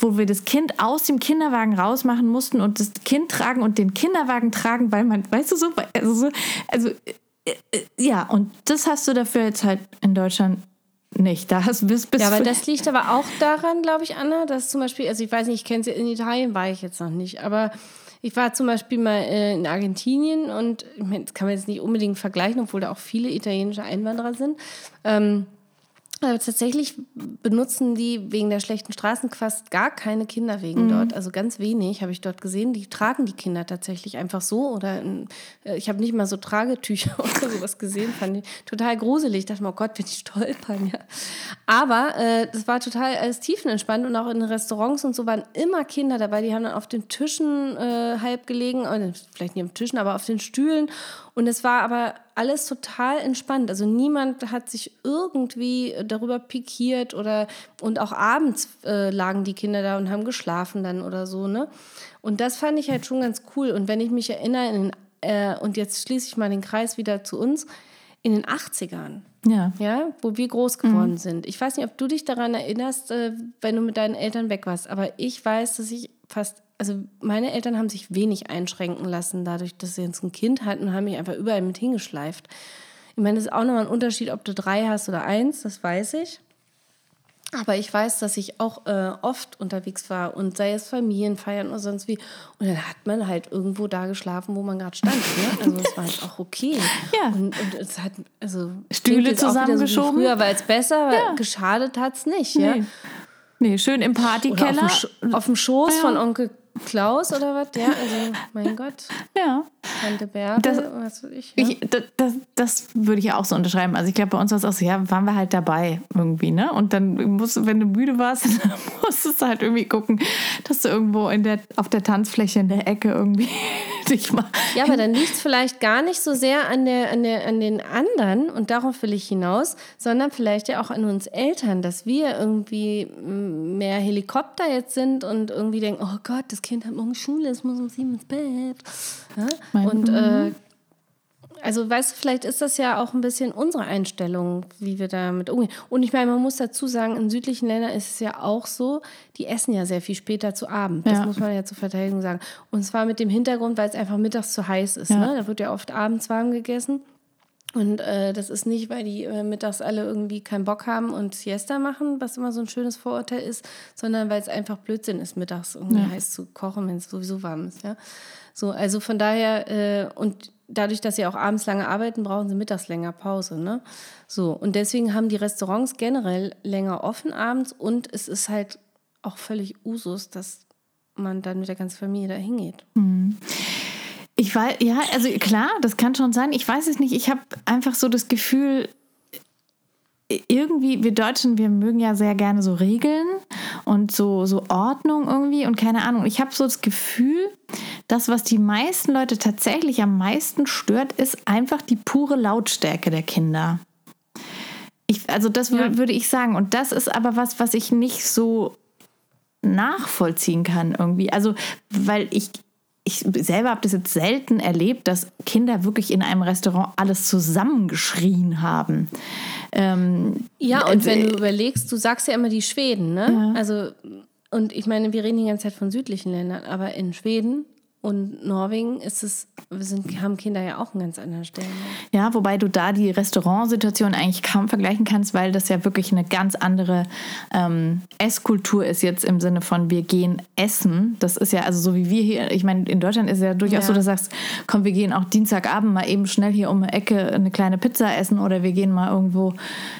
wo wir das Kind aus dem Kinderwagen rausmachen mussten und das Kind tragen und den Kinderwagen tragen, weil man, weißt du so, also, so, also äh, äh, ja, und das hast du dafür jetzt halt in Deutschland nicht. Da hast bis, bis Ja, aber das liegt aber auch daran, glaube ich, Anna, dass zum Beispiel, also ich weiß nicht, ich kenne sie, in Italien war ich jetzt noch nicht, aber ich war zum Beispiel mal äh, in Argentinien und ich meine, das kann man jetzt nicht unbedingt vergleichen, obwohl da auch viele italienische Einwanderer sind. Ähm, aber tatsächlich benutzen die wegen der schlechten Straßen fast gar keine Kinderwegen dort. Also ganz wenig habe ich dort gesehen. Die tragen die Kinder tatsächlich einfach so. Oder in, äh, ich habe nicht mal so Tragetücher oder sowas gesehen. Fand ich total gruselig. Ich dachte mir, oh Gott, wenn die stolpern, ja. Aber äh, das war total alles tiefenentspannt. Und auch in Restaurants und so waren immer Kinder dabei. Die haben dann auf den Tischen äh, halb gelegen. Oder vielleicht nicht auf den Tischen, aber auf den Stühlen. Und es war aber alles total entspannt. Also niemand hat sich irgendwie darüber pikiert oder und auch abends äh, lagen die Kinder da und haben geschlafen dann oder so, ne? Und das fand ich halt schon ganz cool. Und wenn ich mich erinnere, in äh, und jetzt schließe ich mal den Kreis wieder zu uns, in den 80ern, ja. ja, wo wir groß geworden sind. Ich weiß nicht, ob du dich daran erinnerst, äh, wenn du mit deinen Eltern weg warst, aber ich weiß, dass ich fast, also meine Eltern haben sich wenig einschränken lassen, dadurch, dass sie jetzt ein Kind hatten und haben mich einfach überall mit hingeschleift. Ich meine, das ist auch nochmal ein Unterschied, ob du drei hast oder eins, das weiß ich. Aber ich weiß, dass ich auch äh, oft unterwegs war und sei es Familienfeiern oder sonst wie. Und dann hat man halt irgendwo da geschlafen, wo man gerade stand. Ne? Also es war halt auch okay. Ja. Und, und es hat, also Stühle zusammengeschoben. So früher, weil es besser, weil Ja. geschadet hat es nicht. Ja? Nee. nee, schön im auf Partykeller. dem, Sch- auf dem Schoß Ja. von Onkel Klaus oder was? Ja, also mein Gott, Ja. Tante Bärbel, Das- was weiß ich. Ja? Ich, das, das, das würde ich ja auch so unterschreiben. Also ich glaube, bei uns war es auch so, ja, waren wir halt dabei irgendwie, ne? Und dann musst du, wenn du müde warst, dann musstest du halt irgendwie gucken, dass du irgendwo in der, auf der Tanzfläche in der Ecke irgendwie dich mal. Ja, aber dann liegt es vielleicht gar nicht so sehr an, der, an, der, an den anderen, und darauf will ich hinaus, sondern vielleicht ja auch an uns Eltern, dass wir irgendwie mehr Helikopter jetzt sind und irgendwie denken, oh Gott, das Kind hat morgen Schule, es muss um sieben ins Bett. Ja? Und äh, also weißt du, vielleicht ist das ja auch ein bisschen unsere Einstellung, wie wir damit umgehen. Und ich meine, man muss dazu sagen, in südlichen Ländern ist es ja auch so, die essen ja sehr viel später zu Abend. Das Ja. muss man ja zur Verteidigung sagen. Und zwar mit dem Hintergrund, weil es einfach mittags zu heiß ist. Ja. Ne? Da wird ja oft abends warm gegessen. Und äh, das ist nicht, weil die äh, mittags alle irgendwie keinen Bock haben und Siesta machen, was immer so ein schönes Vorurteil ist, sondern weil es einfach Blödsinn ist, mittags irgendwie Ja. heiß zu kochen, wenn es sowieso warm ist. Ja? So, also von daher, äh, und dadurch, dass sie auch abends lange arbeiten, brauchen sie mittags länger Pause. Ne? So, und deswegen haben die Restaurants generell länger offen abends und es ist halt auch völlig Usus, dass man dann mit der ganzen Familie da hingeht. Ich weiß, ja, also klar, das kann schon sein. Ich weiß es nicht. Ich habe einfach so das Gefühl, irgendwie, wir Deutschen, wir mögen ja sehr gerne so Regeln und so, so Ordnung irgendwie und keine Ahnung. Ich habe so das Gefühl, das, was die meisten Leute tatsächlich am meisten stört, ist einfach die pure Lautstärke der Kinder. Ich, also das Ja. würde ich sagen. Und das ist aber was, was ich nicht so nachvollziehen kann irgendwie. Also, weil ich, ich selber habe das jetzt selten erlebt, dass Kinder wirklich in einem Restaurant alles zusammengeschrien haben. Ähm, Ja, und äh, wenn du überlegst, du sagst ja immer die Schweden, ne? Also, und ich meine, wir reden die ganze Zeit von südlichen Ländern, aber in Schweden und Norwegen ist es, wir sind, haben Kinder ja auch einen ganz anderen Stellenwert. Ja, wobei du da die Restaurantsituation eigentlich kaum vergleichen kannst, weil das ja wirklich eine ganz andere ähm, Esskultur ist jetzt im Sinne von wir gehen essen. Das ist ja also so wie wir hier, ich meine, in Deutschland ist es ja durchaus Ja. so, dass du sagst, komm, wir gehen auch Dienstagabend mal eben schnell hier um die Ecke eine kleine Pizza essen oder wir gehen mal irgendwo,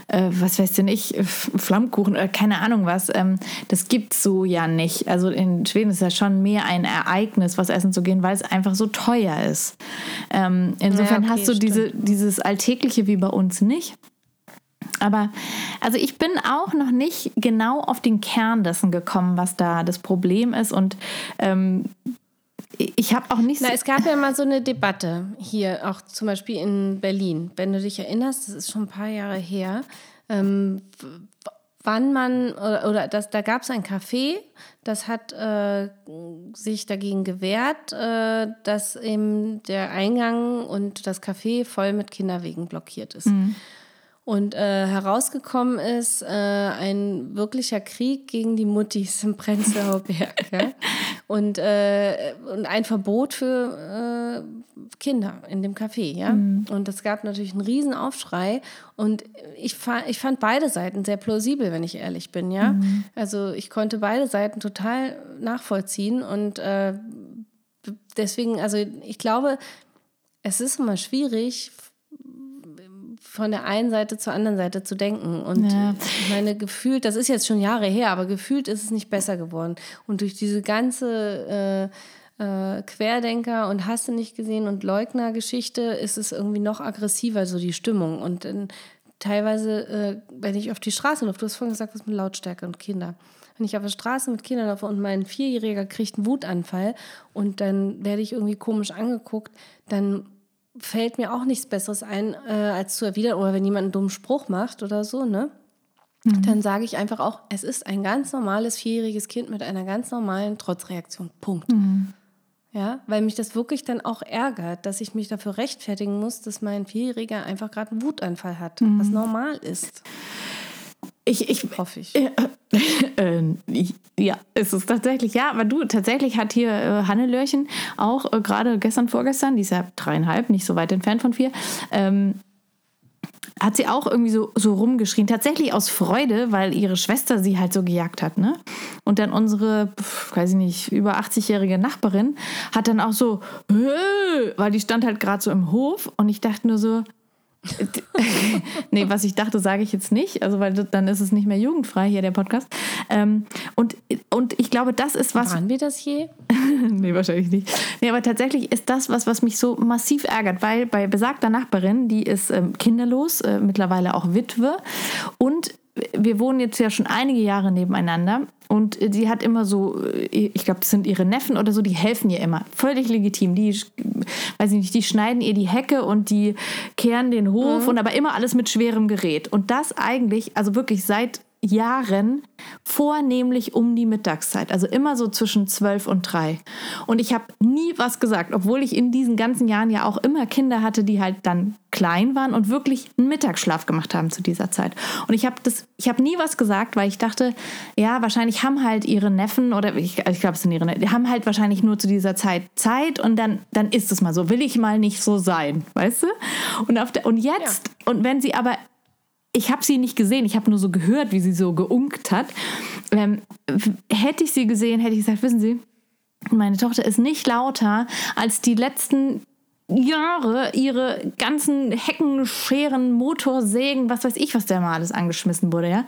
äh, was weiß denn ich, Flammkuchen oder keine Ahnung was. Ähm, das gibt's so ja nicht. Also in Schweden ist ja schon mehr ein Ereignis, was essen zu gehen, weil es einfach so teuer ist. Ähm, insofern Ja, okay, hast du stimmt. diese, dieses Alltägliche wie bei uns nicht. Aber also ich bin auch noch nicht genau auf den Kern dessen gekommen, was da das Problem ist. Und ähm, ich habe auch nicht so. Na, es gab ja mal so eine Debatte hier, auch zum Beispiel in Berlin. Wenn du dich erinnerst, das ist schon ein paar Jahre her, ähm, wann man, oder, oder das, da gab es ein Café, das hat äh, sich dagegen gewehrt, äh, dass eben der Eingang und das Café voll mit Kinderwegen blockiert ist. Und äh, herausgekommen ist äh, ein wirklicher Krieg gegen die Muttis im Prenzlauer Berg. ja? und, äh, und ein Verbot für äh, Kinder in dem Café. Ja? Und es gab natürlich einen riesen Aufschrei. Und ich, fa ich fand beide Seiten sehr plausibel, wenn ich ehrlich bin. Ja? Also ich konnte beide Seiten total nachvollziehen. Und äh, deswegen, also ich glaube, es ist immer schwierig, von der einen Seite zur anderen Seite zu denken. Und Ja. ich meine, gefühlt, das ist jetzt schon Jahre her, aber gefühlt ist es nicht besser geworden. Und durch diese ganze äh, äh, Querdenker und Hast du nicht gesehen und Leugner-Geschichte ist es irgendwie noch aggressiver, so die Stimmung. Und dann teilweise, äh, wenn ich auf die Straße laufe, du hast vorhin gesagt, was mit Lautstärke und Kinder. Wenn ich auf der Straße mit Kindern laufe und mein Vierjähriger kriegt einen Wutanfall und dann werde ich irgendwie komisch angeguckt, dann fällt mir auch nichts Besseres ein, äh, als zu erwidern, oder wenn jemand einen dummen Spruch macht oder so, ne? Dann sage ich einfach auch, es ist ein ganz normales vierjähriges Kind mit einer ganz normalen Trotzreaktion. Punkt. Ja, weil mich das wirklich dann auch ärgert, dass ich mich dafür rechtfertigen muss, dass mein Vierjähriger einfach gerade einen Wutanfall hat, was normal ist. Ich, ich, Hoffe ich. Äh, äh, ich- ja, ist es tatsächlich. Ja, aber du, tatsächlich hat hier äh, Hannelörchen auch äh, gerade gestern, vorgestern, die ist ja dreieinhalb, nicht so weit entfernt von vier, ähm, hat sie auch irgendwie so, so rumgeschrien. Tatsächlich aus Freude, weil ihre Schwester sie halt so gejagt hat, ne? Und dann unsere, pf, weiß ich nicht, über 80-jährige Nachbarin hat dann auch so, "Äh", weil die stand halt gerade so im Hof und ich dachte nur so, nee, was ich dachte, sage ich jetzt nicht, also weil dann ist es nicht mehr jugendfrei hier der Podcast. Ähm, und, und ich glaube, das ist was. Waren wir das je? nee, wahrscheinlich nicht. Nee, aber tatsächlich ist das was, was mich so massiv ärgert, weil bei besagter Nachbarin, die ist ähm, kinderlos, äh, mittlerweile auch Witwe und wir wohnen jetzt ja schon einige Jahre nebeneinander und sie hat immer so, ich glaube, das sind ihre Neffen oder so, die helfen ihr immer. Völlig legitim. Die, weiß ich nicht, die schneiden ihr die Hecke und die kehren den Hof und aber immer alles mit schwerem Gerät. Und das eigentlich, also wirklich seit Jahren vornehmlich um die Mittagszeit, also immer so zwischen zwölf und drei. Und ich habe nie was gesagt, obwohl ich in diesen ganzen Jahren ja auch immer Kinder hatte, die halt dann klein waren und wirklich einen Mittagsschlaf gemacht haben zu dieser Zeit. Und ich habe das, ich habe nie was gesagt, weil ich dachte, ja, wahrscheinlich haben halt ihre Neffen oder ich, ich glaube, es sind ihre Neffen, die haben halt wahrscheinlich nur zu dieser Zeit Zeit und dann, dann ist es mal so. Will ich mal nicht so sein, weißt du? Und, auf der, und jetzt, und wenn sie aber ich habe sie nicht gesehen, ich habe nur so gehört, wie sie so geunkt hat. Ähm, hätte ich sie gesehen, hätte ich gesagt, wissen Sie, meine Tochter ist nicht lauter als die letzten Jahre ihre ganzen Hecken, Scheren, Motorsägen, was weiß ich, was da mal alles angeschmissen wurde, ja.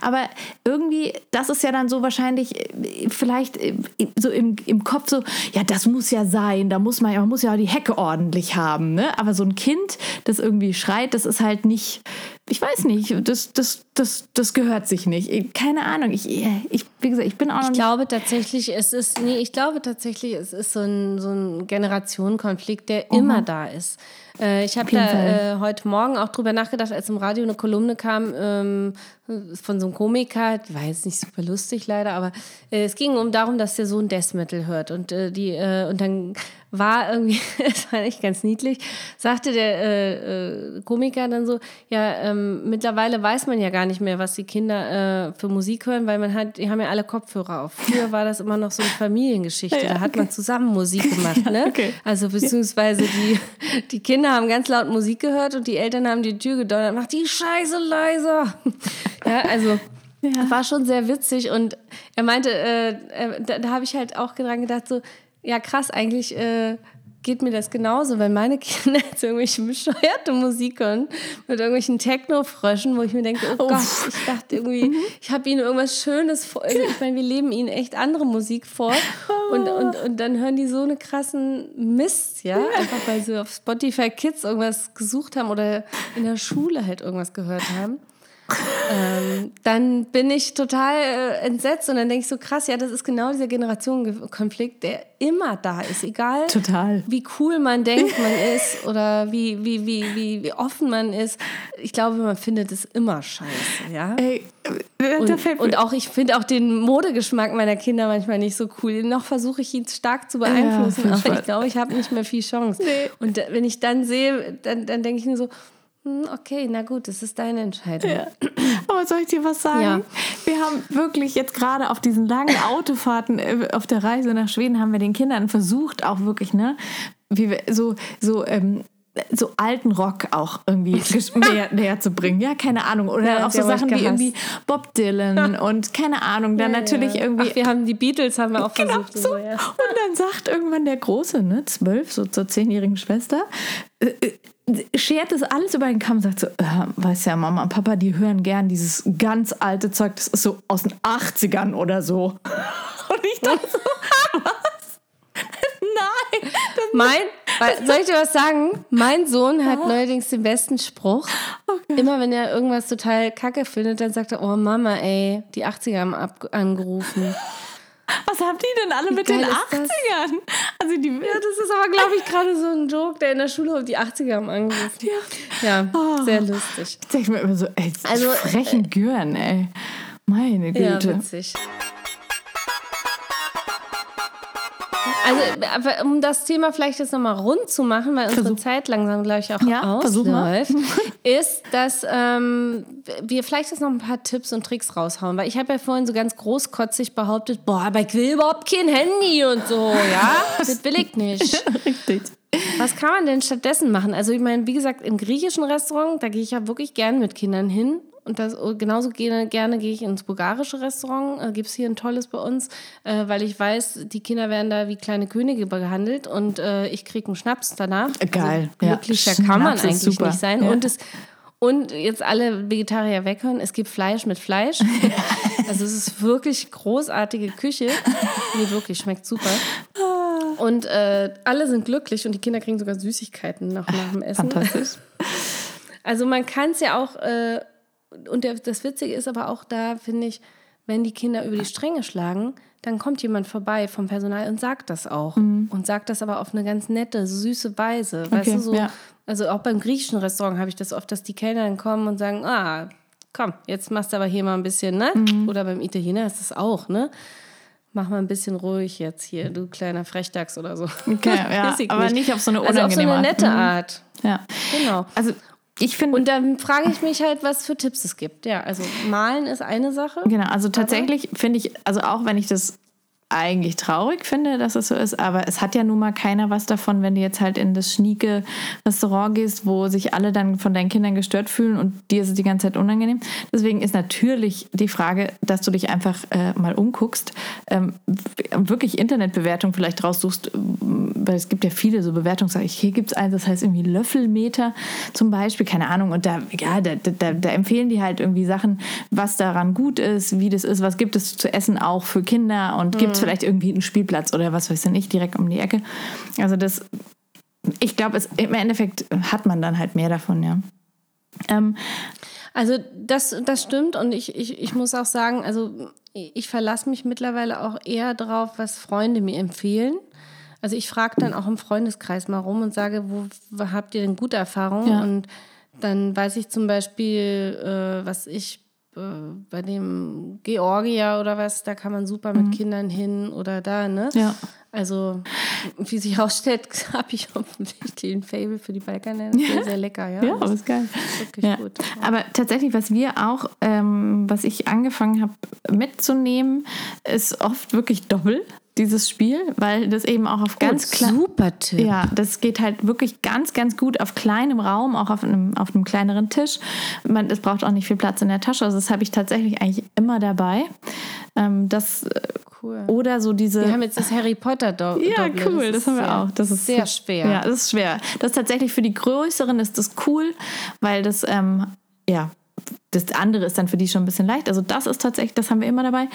Aber irgendwie, das ist ja dann so wahrscheinlich äh, vielleicht äh, so im, im Kopf so, ja, das muss ja sein, da muss man ja, man muss ja die Hecke ordentlich haben, ne? Aber so ein Kind, das irgendwie schreit, das ist halt nicht, ich weiß nicht, das, das, das, das gehört sich nicht. Keine Ahnung, ich, ich, wie gesagt, ich bin auch noch Ich glaube tatsächlich, es ist, nee, ich glaube tatsächlich, es ist so ein, so ein Generationenkonflikt, der immer da ist. Äh, ich habe da äh, heute Morgen auch drüber nachgedacht, als im Radio eine Kolumne kam ähm, von so einem Komiker, die war jetzt nicht super lustig leider, aber äh, es ging um darum, dass der Sohn Death Metal hört und äh, die äh, und dann war irgendwie, das war echt ganz niedlich, sagte der äh, äh, Komiker dann so, ja, ähm, mittlerweile weiß man ja gar nicht mehr, was die Kinder äh, für Musik hören, weil man hat, die haben ja alle Kopfhörer auf. Früher war das immer noch so eine Familiengeschichte, Ja, da hat man zusammen Musik gemacht, ne? okay. Also beziehungsweise die, die Kinder haben ganz laut Musik gehört und die Eltern haben die Tür gedonnert, mach die Scheiße leiser. Ja, also Ja. war schon sehr witzig und er meinte, äh, äh, da, da habe ich halt auch dran gedacht, so, ja krass, eigentlich äh, geht mir das genauso, weil meine Kinder jetzt irgendwelche bescheuerte Musik hören mit irgendwelchen Techno-Fröschen, wo ich mir denke, oh Gott, ich dachte irgendwie, ich habe ihnen irgendwas Schönes vor. Also ich meine, wir leben ihnen echt andere Musik vor und, und, und dann hören die so eine krassen Mist, ja, einfach weil sie auf Spotify Kids irgendwas gesucht haben oder in der Schule halt irgendwas gehört haben ähm, dann bin ich total äh, entsetzt und dann denke ich so krass, ja, das ist genau dieser Generationenkonflikt, der immer da ist, egal Total. wie cool man denkt, man ist oder wie, wie, wie, wie, wie offen man ist. Ich glaube, man findet es immer scheiße, ja. Ey, äh, Und, und auch ich finde auch den Modegeschmack meiner Kinder manchmal nicht so cool. Noch versuche ich ihn stark zu beeinflussen, Ja, aber ich glaube, ich habe nicht mehr viel Chance. Nee. Und wenn ich dann sehe, dann, dann denke ich mir so, okay, na gut, das ist deine Entscheidung. Ja. Aber soll ich dir was sagen? Ja. Wir haben wirklich jetzt gerade auf diesen langen Autofahrten äh, auf der Reise nach Schweden haben wir den Kindern versucht, auch wirklich, ne, wie wir so, so, ähm, so alten Rock auch irgendwie näher, näher zu bringen. Ja, keine Ahnung. Oder Ja, auch so Sachen wie irgendwie Bob Dylan und keine Ahnung. Dann natürlich ja. irgendwie. Ach, wir haben die Beatles haben wir auch Genau, versucht. und so. ja. Und dann sagt irgendwann der Große, ne, zwölf, so zur zehnjährigen Schwester, äh, äh, schert das alles über den Kamm und sagt so, äh, weißt ja, Mama und Papa, die hören gern dieses ganz alte Zeug, das ist so aus den 80ern oder so. Und ich dachte so, was? Nein. Mein, weil- soll ich dir was sagen? Mein Sohn hat neuerdings den besten Spruch. Immer wenn er irgendwas total kacke findet, dann sagt er, oh Mama, ey, die 80er haben ab angerufen. was habt ihr denn alle mit den geil ist das? 80ern? Also die Ja, das ist aber, glaube ich, gerade so ein Joke, der in der Schule die 80er haben angerufen. Ja, Oh. sehr lustig. Ich denke mir immer so, ey, Also, frechen Gören, ey. Meine Ja, Güte. witzig. Also, um das Thema vielleicht jetzt nochmal rund zu machen, weil unsere Zeit langsam, glaube ich, auch Ja, versuch ausläuft, ist, dass ähm, wir vielleicht jetzt noch ein paar Tipps und Tricks raushauen. Weil ich habe ja vorhin so ganz großkotzig behauptet, boah, aber ich will überhaupt kein Handy und so, ja? Das will ich nicht. Richtig. Was kann man denn stattdessen machen? Also ich meine, wie gesagt, im griechischen Restaurant, da gehe ich ja wirklich gern mit Kindern hin. Und das, genauso gerne, gerne gehe ich ins bulgarische Restaurant. Äh, Gibt es hier ein tolles bei uns, äh, weil ich weiß, die Kinder werden da wie kleine Könige behandelt und äh, ich kriege einen Schnaps danach. Geil, Also, ja. glücklicher kann man eigentlich super. nicht sein. Ja. Und es und jetzt alle Vegetarier weghören, es gibt Fleisch mit Fleisch. Also es ist wirklich großartige Küche. Nee, wirklich, schmeckt super. Und äh, alle sind glücklich und die Kinder kriegen sogar Süßigkeiten noch nach dem Essen. Fantastisch. Also man kann es ja auch, äh, und der, das Witzige ist aber auch da, finde ich, wenn die Kinder über die Stränge schlagen, dann kommt jemand vorbei vom Personal und sagt das auch. Und sagt das aber auf eine ganz nette, süße Weise. Weißt Mhm. Okay, du, so, ja. also auch beim griechischen Restaurant habe ich das oft, dass die Kellner dann kommen und sagen, ah, komm, jetzt machst du aber hier mal ein bisschen, ne? Mhm. Oder beim Italiener ist das auch, ne? Mach mal ein bisschen ruhig jetzt hier, du kleiner Frechdachs oder so. Okay, ja, aber nicht auf so eine Also auf so unangenehme eine Art. nette Mhm. Art. Ja. Genau. Also ich finde. Und dann frage ich mich halt, was für Tipps es gibt. Ja, also malen ist eine Sache. Genau, also tatsächlich finde ich, also auch wenn ich das eigentlich traurig finde, dass es so ist, aber es hat ja nun mal keiner was davon, wenn du jetzt halt in das schnieke Restaurant gehst, wo sich alle dann von deinen Kindern gestört fühlen und dir ist es die ganze Zeit unangenehm. Deswegen ist natürlich die Frage, dass du dich einfach äh, mal umguckst, ähm, wirklich Internetbewertung vielleicht raussuchst, ähm, weil es gibt ja viele so Bewertungen, sag ich, hier gibt es eins, das heißt irgendwie Löffelmeter zum Beispiel, keine Ahnung, und da, ja, da, da, da empfehlen die halt irgendwie Sachen, was daran gut ist, wie das ist, was gibt es zu essen auch für Kinder und gibt es vielleicht irgendwie einen Spielplatz oder was weiß ich nicht, direkt um die Ecke. Also das, ich glaube, es- im Endeffekt hat man dann halt mehr davon, ja. Ähm, Also das, das stimmt und ich, ich, ich muss auch sagen, also ich verlasse mich mittlerweile auch eher darauf, was Freunde mir empfehlen. Also ich frage dann auch im Freundeskreis mal rum und sage, wo, wo habt ihr denn gute Erfahrungen? Ja. Und dann weiß ich zum Beispiel, äh, was ich bei dem Georgia oder was, da kann man super mit Kindern hin oder da, ne? Ja. Also, wie sich herausstellt, habe ich offensichtlich ein Fable für die Balkanländer. Sehr, sehr lecker, ja. Ja, aber ist geil. Wirklich Ja. gut. Aber tatsächlich, was wir auch, ähm, was ich angefangen habe mitzunehmen, ist oft wirklich doppel, dieses Spiel, weil das eben auch auf ganz. Super Tipp. Ja, das geht halt wirklich ganz, ganz gut auf kleinem Raum, auch auf einem, auf einem kleineren Tisch. Man, es braucht auch nicht viel Platz in der Tasche. Also das habe ich tatsächlich eigentlich immer dabei. Ähm, das äh, Cool. oder so diese. Wir haben jetzt das Harry Potter Do Ja, Doppel. cool, das, ist haben wir auch. Das ist sehr schwer. Ja, das ist schwer. Das ist tatsächlich für die Größeren ist das cool, weil das, ähm, ja, das andere ist dann für die schon ein bisschen leicht. Also das ist tatsächlich, das haben wir immer dabei.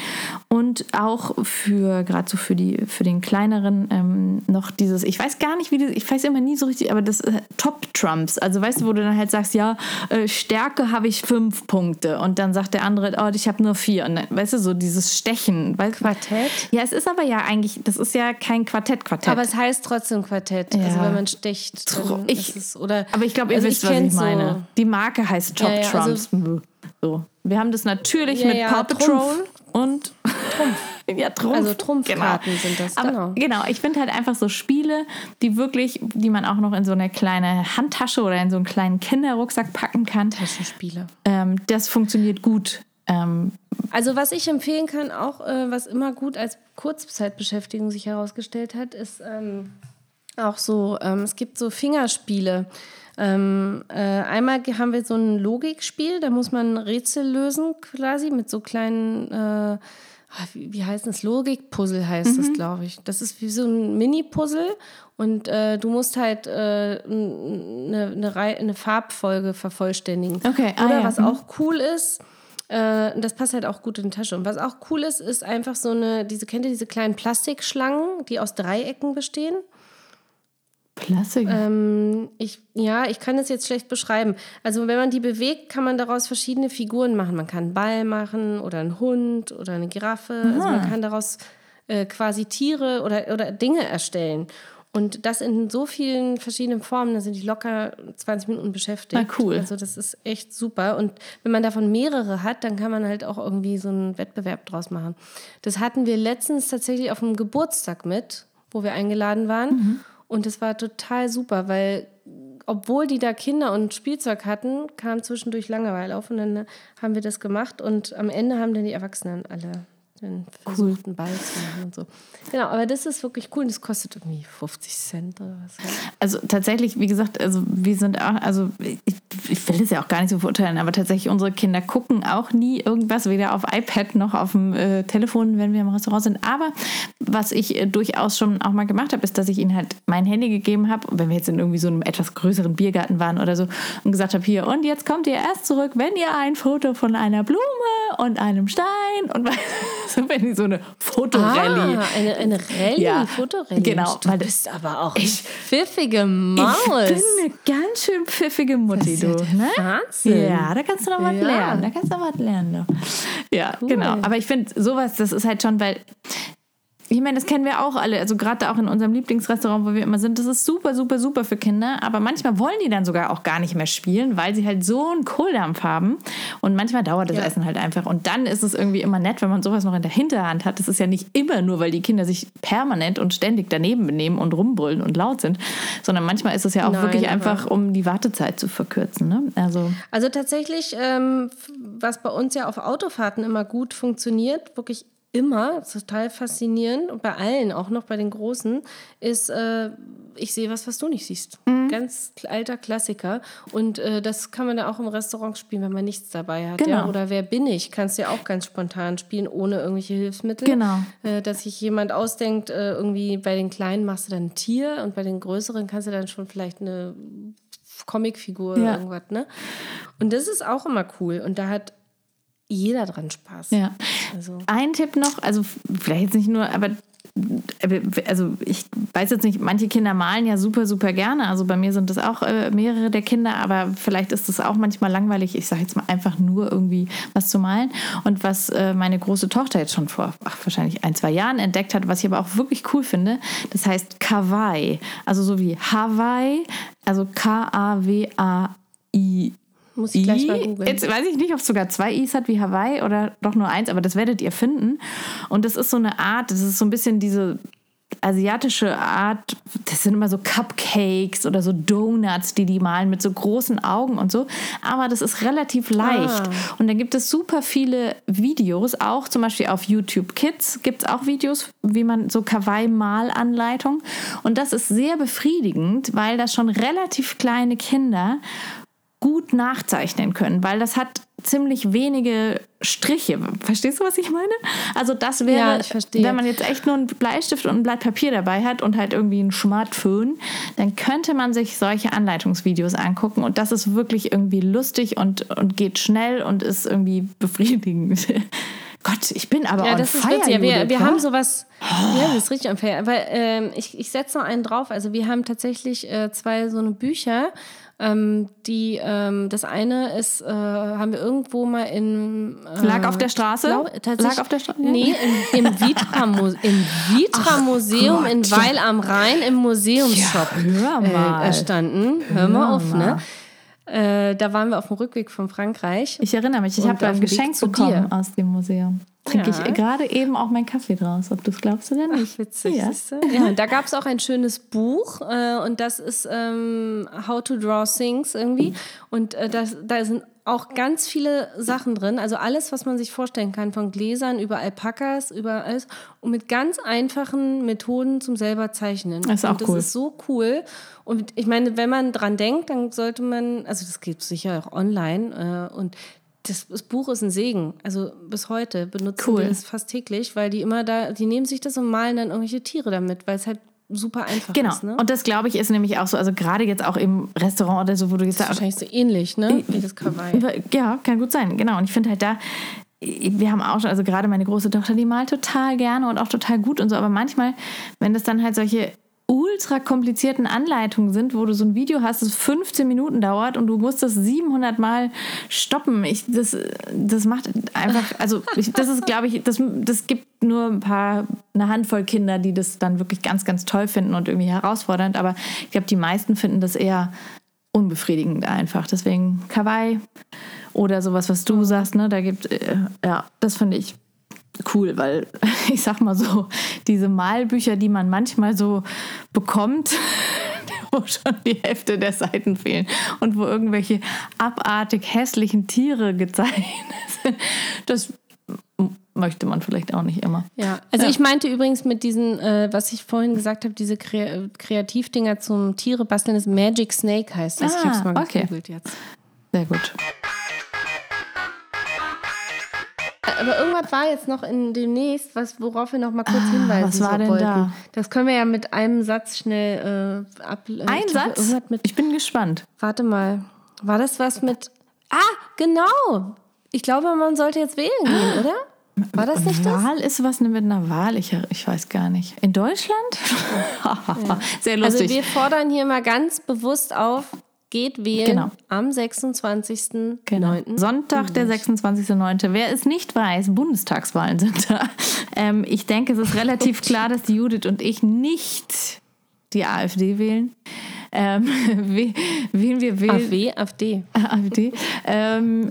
Und auch für, gerade so für die, für den kleineren ähm, noch dieses, ich weiß gar nicht, wie das, ich weiß immer nie so richtig, aber das äh, Top Trumps. Also weißt du, wo du dann halt sagst, ja, äh, Stärke habe ich fünf Punkte. Und dann sagt der andere, oh, ich habe nur vier. Und dann, weißt du, so dieses Stechen. Weißt, Quartett? ja, es ist aber ja eigentlich, das ist ja kein Quartett-Quartett. Aber es heißt trotzdem Quartett. Also Ja. wenn man sticht, dann Ich- ist oder... Aber ich glaube, ihr also wisst, was ich meine. Die Marke heißt Top Ja, ja, also- So. Wir haben das natürlich Ja, mit ja, Paw Patrol und Trumpf. ja, Trumpf. Also Trumpfkarten sind das, Aber, genau. genau. Ich finde halt einfach so Spiele, die wirklich, die man auch noch in so eine kleine Handtasche oder in so einen kleinen Kinderrucksack packen kann. Taschenspiele. Ähm, das funktioniert gut. Ähm, Also was ich empfehlen kann, auch äh, was immer gut als Kurzzeitbeschäftigung sich herausgestellt hat, ist ähm, auch so, ähm, es gibt so Fingerspiele. Ähm, äh, einmal haben wir so ein Logikspiel, da muss man Rätsel lösen quasi mit so kleinen, äh, ah, wie, wie heißt das? Logikpuzzle heißt das, glaube ich. Das ist wie so ein Mini-Puzzle und äh, du musst halt äh, eine, eine, Rei- eine Farbfolge vervollständigen. Okay, ah Oder ja, was mhm. auch cool ist, äh, das passt halt auch gut in die Tasche. Und was auch cool ist, ist einfach so eine, diese, kennt ihr diese kleinen Plastikschlangen, die aus Dreiecken bestehen? Plastik. Ähm, ich, ja, ich kann das jetzt schlecht beschreiben. Also wenn man die bewegt, kann man daraus verschiedene Figuren machen. Man kann einen Ball machen oder einen Hund oder eine Giraffe. Also man kann daraus äh, quasi Tiere oder, oder Dinge erstellen. Und das in so vielen verschiedenen Formen, da sind die locker 20 Minuten beschäftigt. Na, cool. Also das ist echt super. Und wenn man davon mehrere hat, dann kann man halt auch irgendwie so einen Wettbewerb draus machen. Das hatten wir letztens tatsächlich auf dem Geburtstag mit. wo wir eingeladen waren. Und es war total super, weil obwohl die da Kinder und Spielzeug hatten, kam zwischendurch Langeweile auf und dann haben wir das gemacht und am Ende haben dann die Erwachsenen alle den versuchten Ball zu machen und so. Genau, aber das ist wirklich cool und das kostet irgendwie 50 Cent oder was. Also tatsächlich, wie gesagt, also wir sind auch, also ich, ich will das ja auch gar nicht so verurteilen, aber tatsächlich unsere Kinder gucken auch nie irgendwas, weder auf iPad noch auf dem äh, Telefon, wenn wir im Restaurant sind. Aber was ich äh, durchaus schon auch mal gemacht habe, ist, dass ich ihnen halt mein Handy gegeben habe, wenn wir jetzt in irgendwie so einem etwas größeren Biergarten waren oder so und gesagt habe, hier, und jetzt kommt ihr erst zurück, wenn ihr ein Foto von einer Blume und einem Stein und so, wenn die so eine Fotorallye. Ah, eine, eine Rallye, Ja, Fotorallye. genau, Du weil- bist aber auch ich, pfiffige Maus. Ich bin eine ganz schön pfiffige Mutti, du. ja Ne? Wahnsinn. Ja, da kannst du noch was Ja. lernen. Da kannst du noch was lernen. Du. Ja, genau. Aber ich finde, sowas, das ist halt schon, weil. Ich meine, das kennen wir auch alle. Also gerade auch in unserem Lieblingsrestaurant, wo wir immer sind, das ist super, super, super für Kinder. Aber manchmal wollen die dann sogar auch gar nicht mehr spielen, weil sie halt so einen Kohldampf haben. Und manchmal dauert das Ja. Essen halt einfach. Und dann ist es irgendwie immer nett, wenn man sowas noch in der Hinterhand hat. Das ist ja nicht immer nur, weil die Kinder sich permanent und ständig daneben benehmen und rumbrüllen und laut sind, sondern manchmal ist es ja auch Nein, wirklich einfach, um die Wartezeit zu verkürzen. Ne? Also Also tatsächlich, ähm, was bei uns ja auf Autofahrten immer gut funktioniert, wirklich immer, total faszinierend und bei allen, auch noch bei den Großen, ist, äh, ich sehe was, was du nicht siehst. Ganz kl- alter Klassiker. Und äh, das kann man da auch im Restaurant spielen, wenn man nichts dabei hat. Ja? Genau. Oder wer bin ich? Kannst du ja auch ganz spontan spielen, ohne irgendwelche Hilfsmittel. Genau. Äh, dass sich jemand ausdenkt, äh, irgendwie bei den Kleinen machst du dann ein Tier und bei den Größeren kannst du dann schon vielleicht eine Comicfigur Ja. oder irgendwas, ne? Und das ist auch immer cool. Und da hat jeder dran Spaß. Ja. Also. Ein Tipp noch, also vielleicht jetzt nicht nur, aber also ich weiß jetzt nicht, manche Kinder malen ja super, super gerne. Also bei mir sind das auch äh, mehrere der Kinder, aber vielleicht ist es auch manchmal langweilig, ich sage jetzt mal einfach nur irgendwie was zu malen. Und was äh, meine große Tochter jetzt schon vor ach, wahrscheinlich ein, zwei Jahren entdeckt hat, was ich aber auch wirklich cool finde, das heißt Kawaii. Also so wie Hawaii, also K-A-W-A-I. Muss ich gleich mal I. googeln. Jetzt weiß ich nicht, ob es sogar zwei I's hat wie Hawaii oder doch nur eins, aber das werdet ihr finden. Und das ist so eine Art, das ist so ein bisschen diese asiatische Art, das sind immer so Cupcakes oder so Donuts, die die malen mit so großen Augen und so. Aber das ist relativ leicht. Ah. Und da gibt es super viele Videos, auch zum Beispiel auf YouTube Kids gibt es auch Videos, wie man so Kawaii-Malanleitung. Und das ist sehr befriedigend, weil das schon relativ kleine Kinder gut nachzeichnen können, weil das hat ziemlich wenige Striche. Verstehst du, was ich meine? Also das wäre, Ja, wenn man jetzt echt nur einen Bleistift und ein Blatt Papier dabei hat und halt irgendwie ein Smartphone, dann könnte man sich solche Anleitungsvideos angucken und das ist wirklich irgendwie lustig und, und geht schnell und ist irgendwie befriedigend. Gott, ich bin aber Ja, on das fire, wir, wir haben sowas. Ja, das ist richtig unfair. Aber ähm, ich, ich setze noch einen drauf. Also wir haben tatsächlich äh, zwei so eine Bücher. Ähm, die ähm, das eine ist, äh, haben wir irgendwo mal in äh, Lag auf der Straße? Glaub, tatsächlich, Lag auf der Straße? Nee, im, im Vitra, -Mu im Vitra Museum in Gott, ja. Weil am Rhein im Museumsshop Ja, hör mal. Äh, erstanden. Hör mal auf, mal. ne? Äh, da waren wir auf dem Rückweg von Frankreich. Ich erinnere mich, ich habe auf ein Geschenk zu bekommen dir. aus dem Museum. Trinke Ja. ich gerade eben auch meinen Kaffee draus, ob du es glaubst oder nicht. Witzig, Ja. Ja, da gab es auch ein schönes Buch äh, und das ist ähm, How to Draw Things irgendwie. Und äh, das, da sind auch ganz viele Sachen drin, also alles, was man sich vorstellen kann, von Gläsern über Alpakas, über alles und mit ganz einfachen Methoden zum selber zeichnen. Das ist auch und das cool. ist so cool. Und ich meine, wenn man dran denkt, dann sollte man, also das gibt es sicher auch online äh, und das, das Buch ist ein Segen. Also bis heute benutzen Cool. die das fast täglich, weil die immer da, die nehmen sich das und malen dann irgendwelche Tiere damit, weil es halt super einfach Genau. ist. Ne? Und das glaube ich ist nämlich auch so, also gerade jetzt auch im Restaurant oder so, wo du gesagt hast, Wahrscheinlich so ähnlich, ne? Wie das Kawaii. ja, kann gut sein, genau. Und ich finde halt da, wir haben auch schon, also gerade meine große Tochter, die malt total gerne und auch total gut und so, aber manchmal, wenn das dann halt solche ultra komplizierten Anleitungen sind, wo du so ein Video hast, das 15 Minuten dauert und du musst das 700 Mal stoppen. Ich, das, das macht einfach, also ich, das ist, glaube ich, das, das gibt nur ein paar, eine Handvoll Kinder, die das dann wirklich ganz, ganz toll finden und irgendwie herausfordernd, aber ich glaube, die meisten finden das eher unbefriedigend einfach. Deswegen Kawaii oder sowas, was du sagst, ne, da gibt, äh, ja, das finde ich cool, weil ich sag mal so, diese Malbücher, die man manchmal so bekommt, wo schon die Hälfte der Seiten fehlen und wo irgendwelche abartig hässlichen Tiere gezeichnet sind, das möchte man vielleicht auch nicht immer. Ja, also ich meinte übrigens mit diesen, äh, was ich vorhin gesagt habe, diese Kre Kreativdinger zum Tiere basteln, ist Magic Snake heißt das. ich habe es mal Ah, okay. gegoogelt jetzt. Sehr gut. Aber irgendwas war jetzt noch in demnächst, was, worauf wir noch mal kurz hinweisen Ah, was war denn wollten. da? Das können wir ja mit einem Satz schnell äh, ab. äh, Ein Satz? Mit, Ich bin gespannt. warte mal, war das was mit? Ah, genau. Ich glaube, man sollte jetzt wählen gehen, oder? War das nicht das? Wahl ist was mit einer Wahl? Ich, ich weiß gar nicht. In Deutschland? Sehr Also lustig. wir fordern hier mal ganz bewusst auf, geht wählen Genau. am 26.09. Genau. Sonntag, der 26.09. Wer es nicht weiß, Bundestagswahlen sind da. Ähm, ich denke, es ist relativ klar, dass Judith und ich nicht die AfD wählen. Ähm, we- wen wir wählen. AfD, AfD. AfD. Ähm,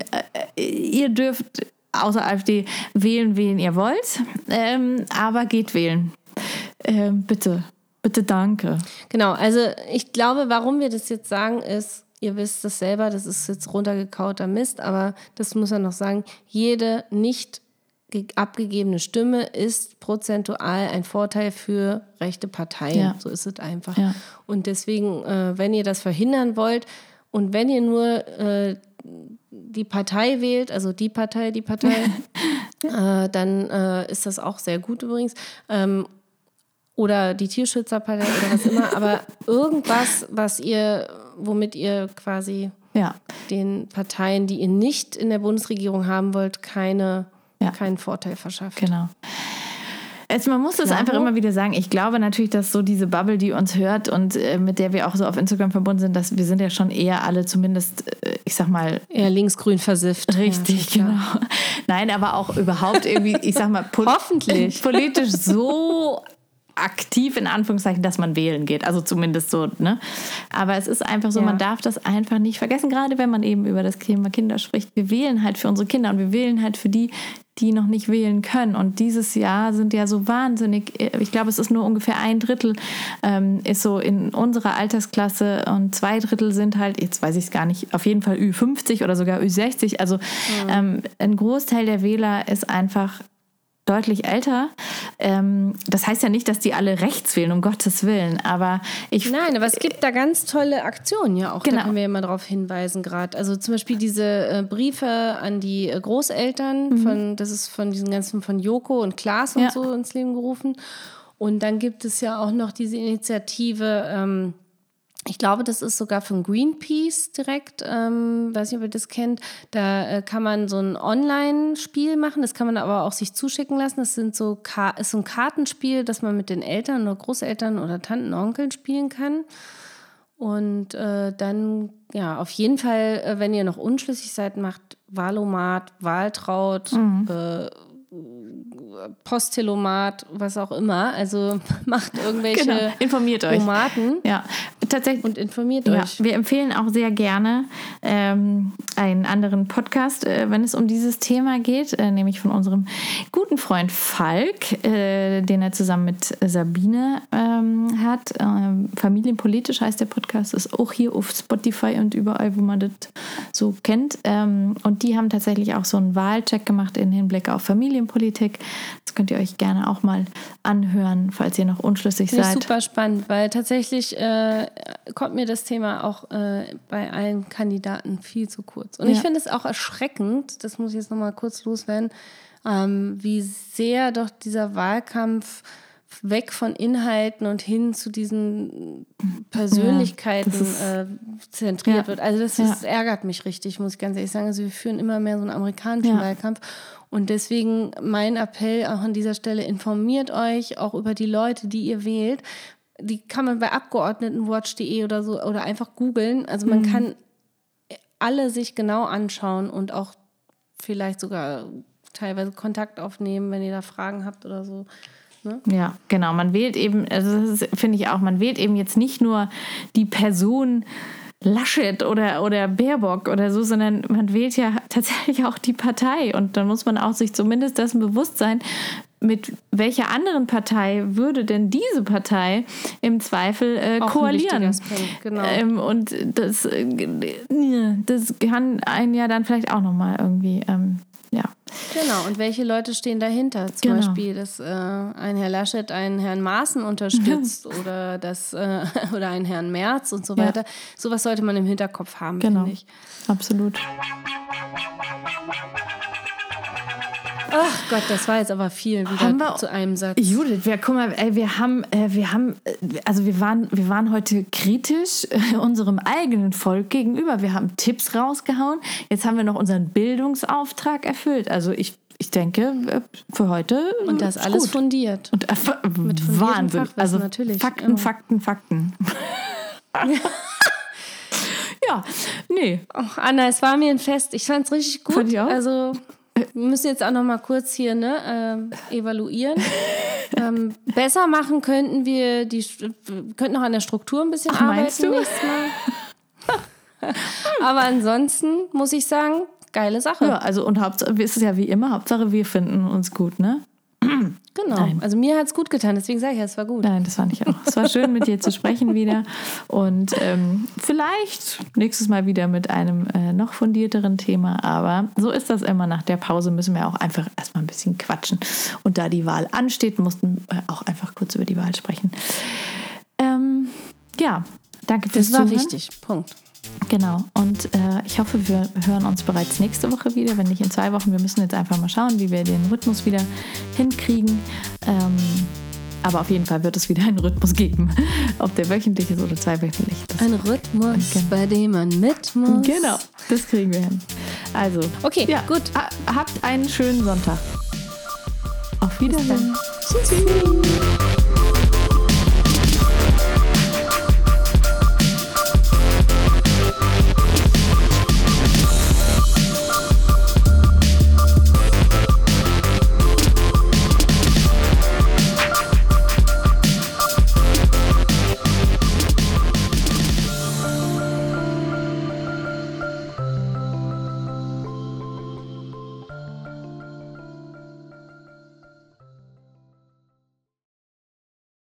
äh, ihr dürft außer AfD wählen, wen ihr wollt, ähm, aber geht wählen. Ähm, bitte, bitte danke. Genau, also ich glaube, warum wir das jetzt sagen, ist, ihr wisst das selber, das ist jetzt runtergekauter Mist, aber das muss man noch sagen, jede nicht ge- abgegebene Stimme ist prozentual ein Vorteil für rechte Parteien. Ja. So ist es einfach. Ja. Und deswegen, äh, wenn ihr das verhindern wollt und wenn ihr nur äh, die Partei wählt, also die Partei, die Partei, äh, dann ist das auch sehr gut übrigens. Oder die Tierschützerpartei oder was immer, aber irgendwas, was ihr, womit ihr quasi Ja, den Parteien, die ihr nicht in der Bundesregierung haben wollt, keine, Ja. keinen Vorteil verschafft. genau. Es, man muss es einfach immer wieder sagen. Ich glaube natürlich, dass so diese Bubble, die uns hört und äh, mit der wir auch so auf Instagram verbunden sind, dass wir sind ja schon eher alle zumindest, äh, ich sag mal, Eher linksgrün versifft. Richtig, Ja, genau. Nein, aber auch überhaupt irgendwie, ich sag mal, Hoffentlich. politisch so aktiv in Anführungszeichen, dass man wählen geht. Also zumindest so, ne? Aber es ist einfach so, Ja. man darf das einfach nicht vergessen, gerade wenn man eben über das Thema Kinder spricht. Wir wählen halt für unsere Kinder und wir wählen halt für die, die noch nicht wählen können. Und dieses Jahr sind ja so wahnsinnig, ich glaube, es ist nur ungefähr ein Drittel, ähm, ist so in unserer Altersklasse und zwei Drittel sind halt, jetzt weiß ich es gar nicht, auf jeden Fall Ü50 oder sogar Ü60. Also ähm, ein Großteil der Wähler ist einfach deutlich älter. Ähm, das heißt ja nicht, dass die alle rechts wählen, um Gottes Willen. Aber ich Nein, aber es gibt da ganz tolle Aktionen ja auch. Genau. Da können wir ja mal drauf hinweisen gerade. Also zum Beispiel diese äh, Briefe an die äh, Großeltern, von, das ist von diesen ganzen von Joko und Klaas und Mhm. Ja. so ins Leben gerufen. Und dann gibt es ja auch noch diese Initiative, ähm, ich glaube, das ist sogar von Greenpeace direkt. Ähm, weiß nicht, ob ihr das kennt. Da äh, kann man so ein Online-Spiel machen. Das kann man aber auch sich zuschicken lassen. Das sind so Ka ist so ein Kartenspiel, das man mit den Eltern oder Großeltern oder Tanten, Onkeln spielen kann. Und äh, dann, ja, auf jeden Fall, äh, wenn ihr noch unschlüssig seid, macht Valomat, Wahltraut, äh, Postelomat, was auch immer. Also macht irgendwelche Genau, informiert euch. Tomaten ja, tatsächlich. und informiert Ja, euch. wir empfehlen auch sehr gerne ähm, einen anderen Podcast, äh, wenn es um dieses Thema geht, äh, nämlich von unserem guten Freund Falk, äh, den er zusammen mit Sabine ähm, hat. Ähm, Familienpolitisch heißt der Podcast, ist auch hier auf Spotify und überall, wo man das so kennt. Ähm, und die haben tatsächlich auch so einen Wahlcheck gemacht im Hinblick auf Familienpolitik. Das könnt ihr euch gerne auch mal anhören, falls ihr noch unschlüssig Finde ich seid. super spannend, weil tatsächlich äh, kommt mir das Thema auch äh, bei allen Kandidaten viel zu kurz. Und ich Ja. finde es auch erschreckend, das muss ich jetzt nochmal kurz loswerden, ähm, wie sehr doch dieser Wahlkampf weg von Inhalten und hin zu diesen Persönlichkeiten das ist- äh, zentriert Ja. wird. Also das, Ja. das ärgert mich richtig, muss ich ganz ehrlich sagen. Also wir führen immer mehr so einen amerikanischen Ja. Wahlkampf. Und deswegen mein Appell auch an dieser Stelle, informiert euch auch über die Leute, die ihr wählt. Die kann man bei Abgeordnetenwatch.de oder so oder einfach googeln. Also man Mhm. kann alle sich genau anschauen und auch vielleicht sogar teilweise Kontakt aufnehmen, wenn ihr da Fragen habt oder so. Ja, genau. Man wählt eben, also das finde ich auch, man wählt eben jetzt nicht nur die Person, Laschet oder, oder Baerbock oder so, sondern man wählt ja tatsächlich auch die Partei. Und dann muss man auch sich zumindest dessen bewusst sein, mit welcher anderen Partei würde denn diese Partei im Zweifel äh, koalieren? genau. Ähm, und das, äh, das kann einen ja dann vielleicht auch nochmal irgendwie, ähm, ja. Genau, und welche Leute stehen dahinter? Zum Genau. Beispiel, dass äh, ein Herr Laschet einen Herrn Maaßen unterstützt oder, das, äh, oder einen Herrn Merz und so Ja. weiter. Sowas sollte man im Hinterkopf haben, Genau. finde ich. Absolut. Ach Gott, das war jetzt aber viel wieder Haben wir- zu einem Satz. Judith, wir, guck mal, ey, wir haben, äh, wir haben, äh, also wir waren, wir waren heute kritisch äh, unserem eigenen Volk gegenüber. Wir haben Tipps rausgehauen. Jetzt haben wir noch unseren Bildungsauftrag erfüllt. Also ich, ich denke, äh, für heute Und das ist alles gut. fundiert. Und äh, fundiertem Wahnsinn. Also natürlich, Fakten, immer. Fakten, Fakten. ja, nee. Ach, Anna, es war mir ein Fest. Ich fand es richtig gut. Fand ich auch. Also, wir müssen jetzt auch noch mal kurz hier ne, ähm, evaluieren. ähm, besser machen könnten wir die könnten noch an der Struktur ein bisschen Ach, meinst arbeiten du? nächstes Mal. Aber ansonsten muss ich sagen, geile Sache. Ja, also und Hauptsache, es ist ja wie immer, Hauptsache wir finden uns gut, ne? Genau. Nein. Also mir hat es gut getan, deswegen sage ich ja, es war gut. Nein, das fand ich auch. Es war schön, mit dir zu sprechen wieder. Und ähm, vielleicht nächstes Mal wieder mit einem äh, noch fundierteren Thema. Aber so ist das immer. Nach der Pause müssen wir auch einfach erstmal ein bisschen quatschen. Und da die Wahl ansteht, mussten wir auch einfach kurz über die Wahl sprechen. Ähm, ja, danke fürs Das war Zuhören. wichtig. Punkt. Genau. Und äh, ich hoffe, wir hören uns bereits nächste Woche wieder, wenn nicht in zwei Wochen. Wir müssen jetzt einfach mal schauen, wie wir den Rhythmus wieder hinkriegen. Ähm, aber auf jeden Fall wird es wieder einen Rhythmus geben. Ob der wöchentlich ist oder zweiwöchentlich. Ein Rhythmus, Genau. bei dem man mit muss. Genau, das kriegen wir hin. Also, Okay, ja, gut. ha- Habt einen schönen Sonntag. Auf Wiedersehen. Tschüssi.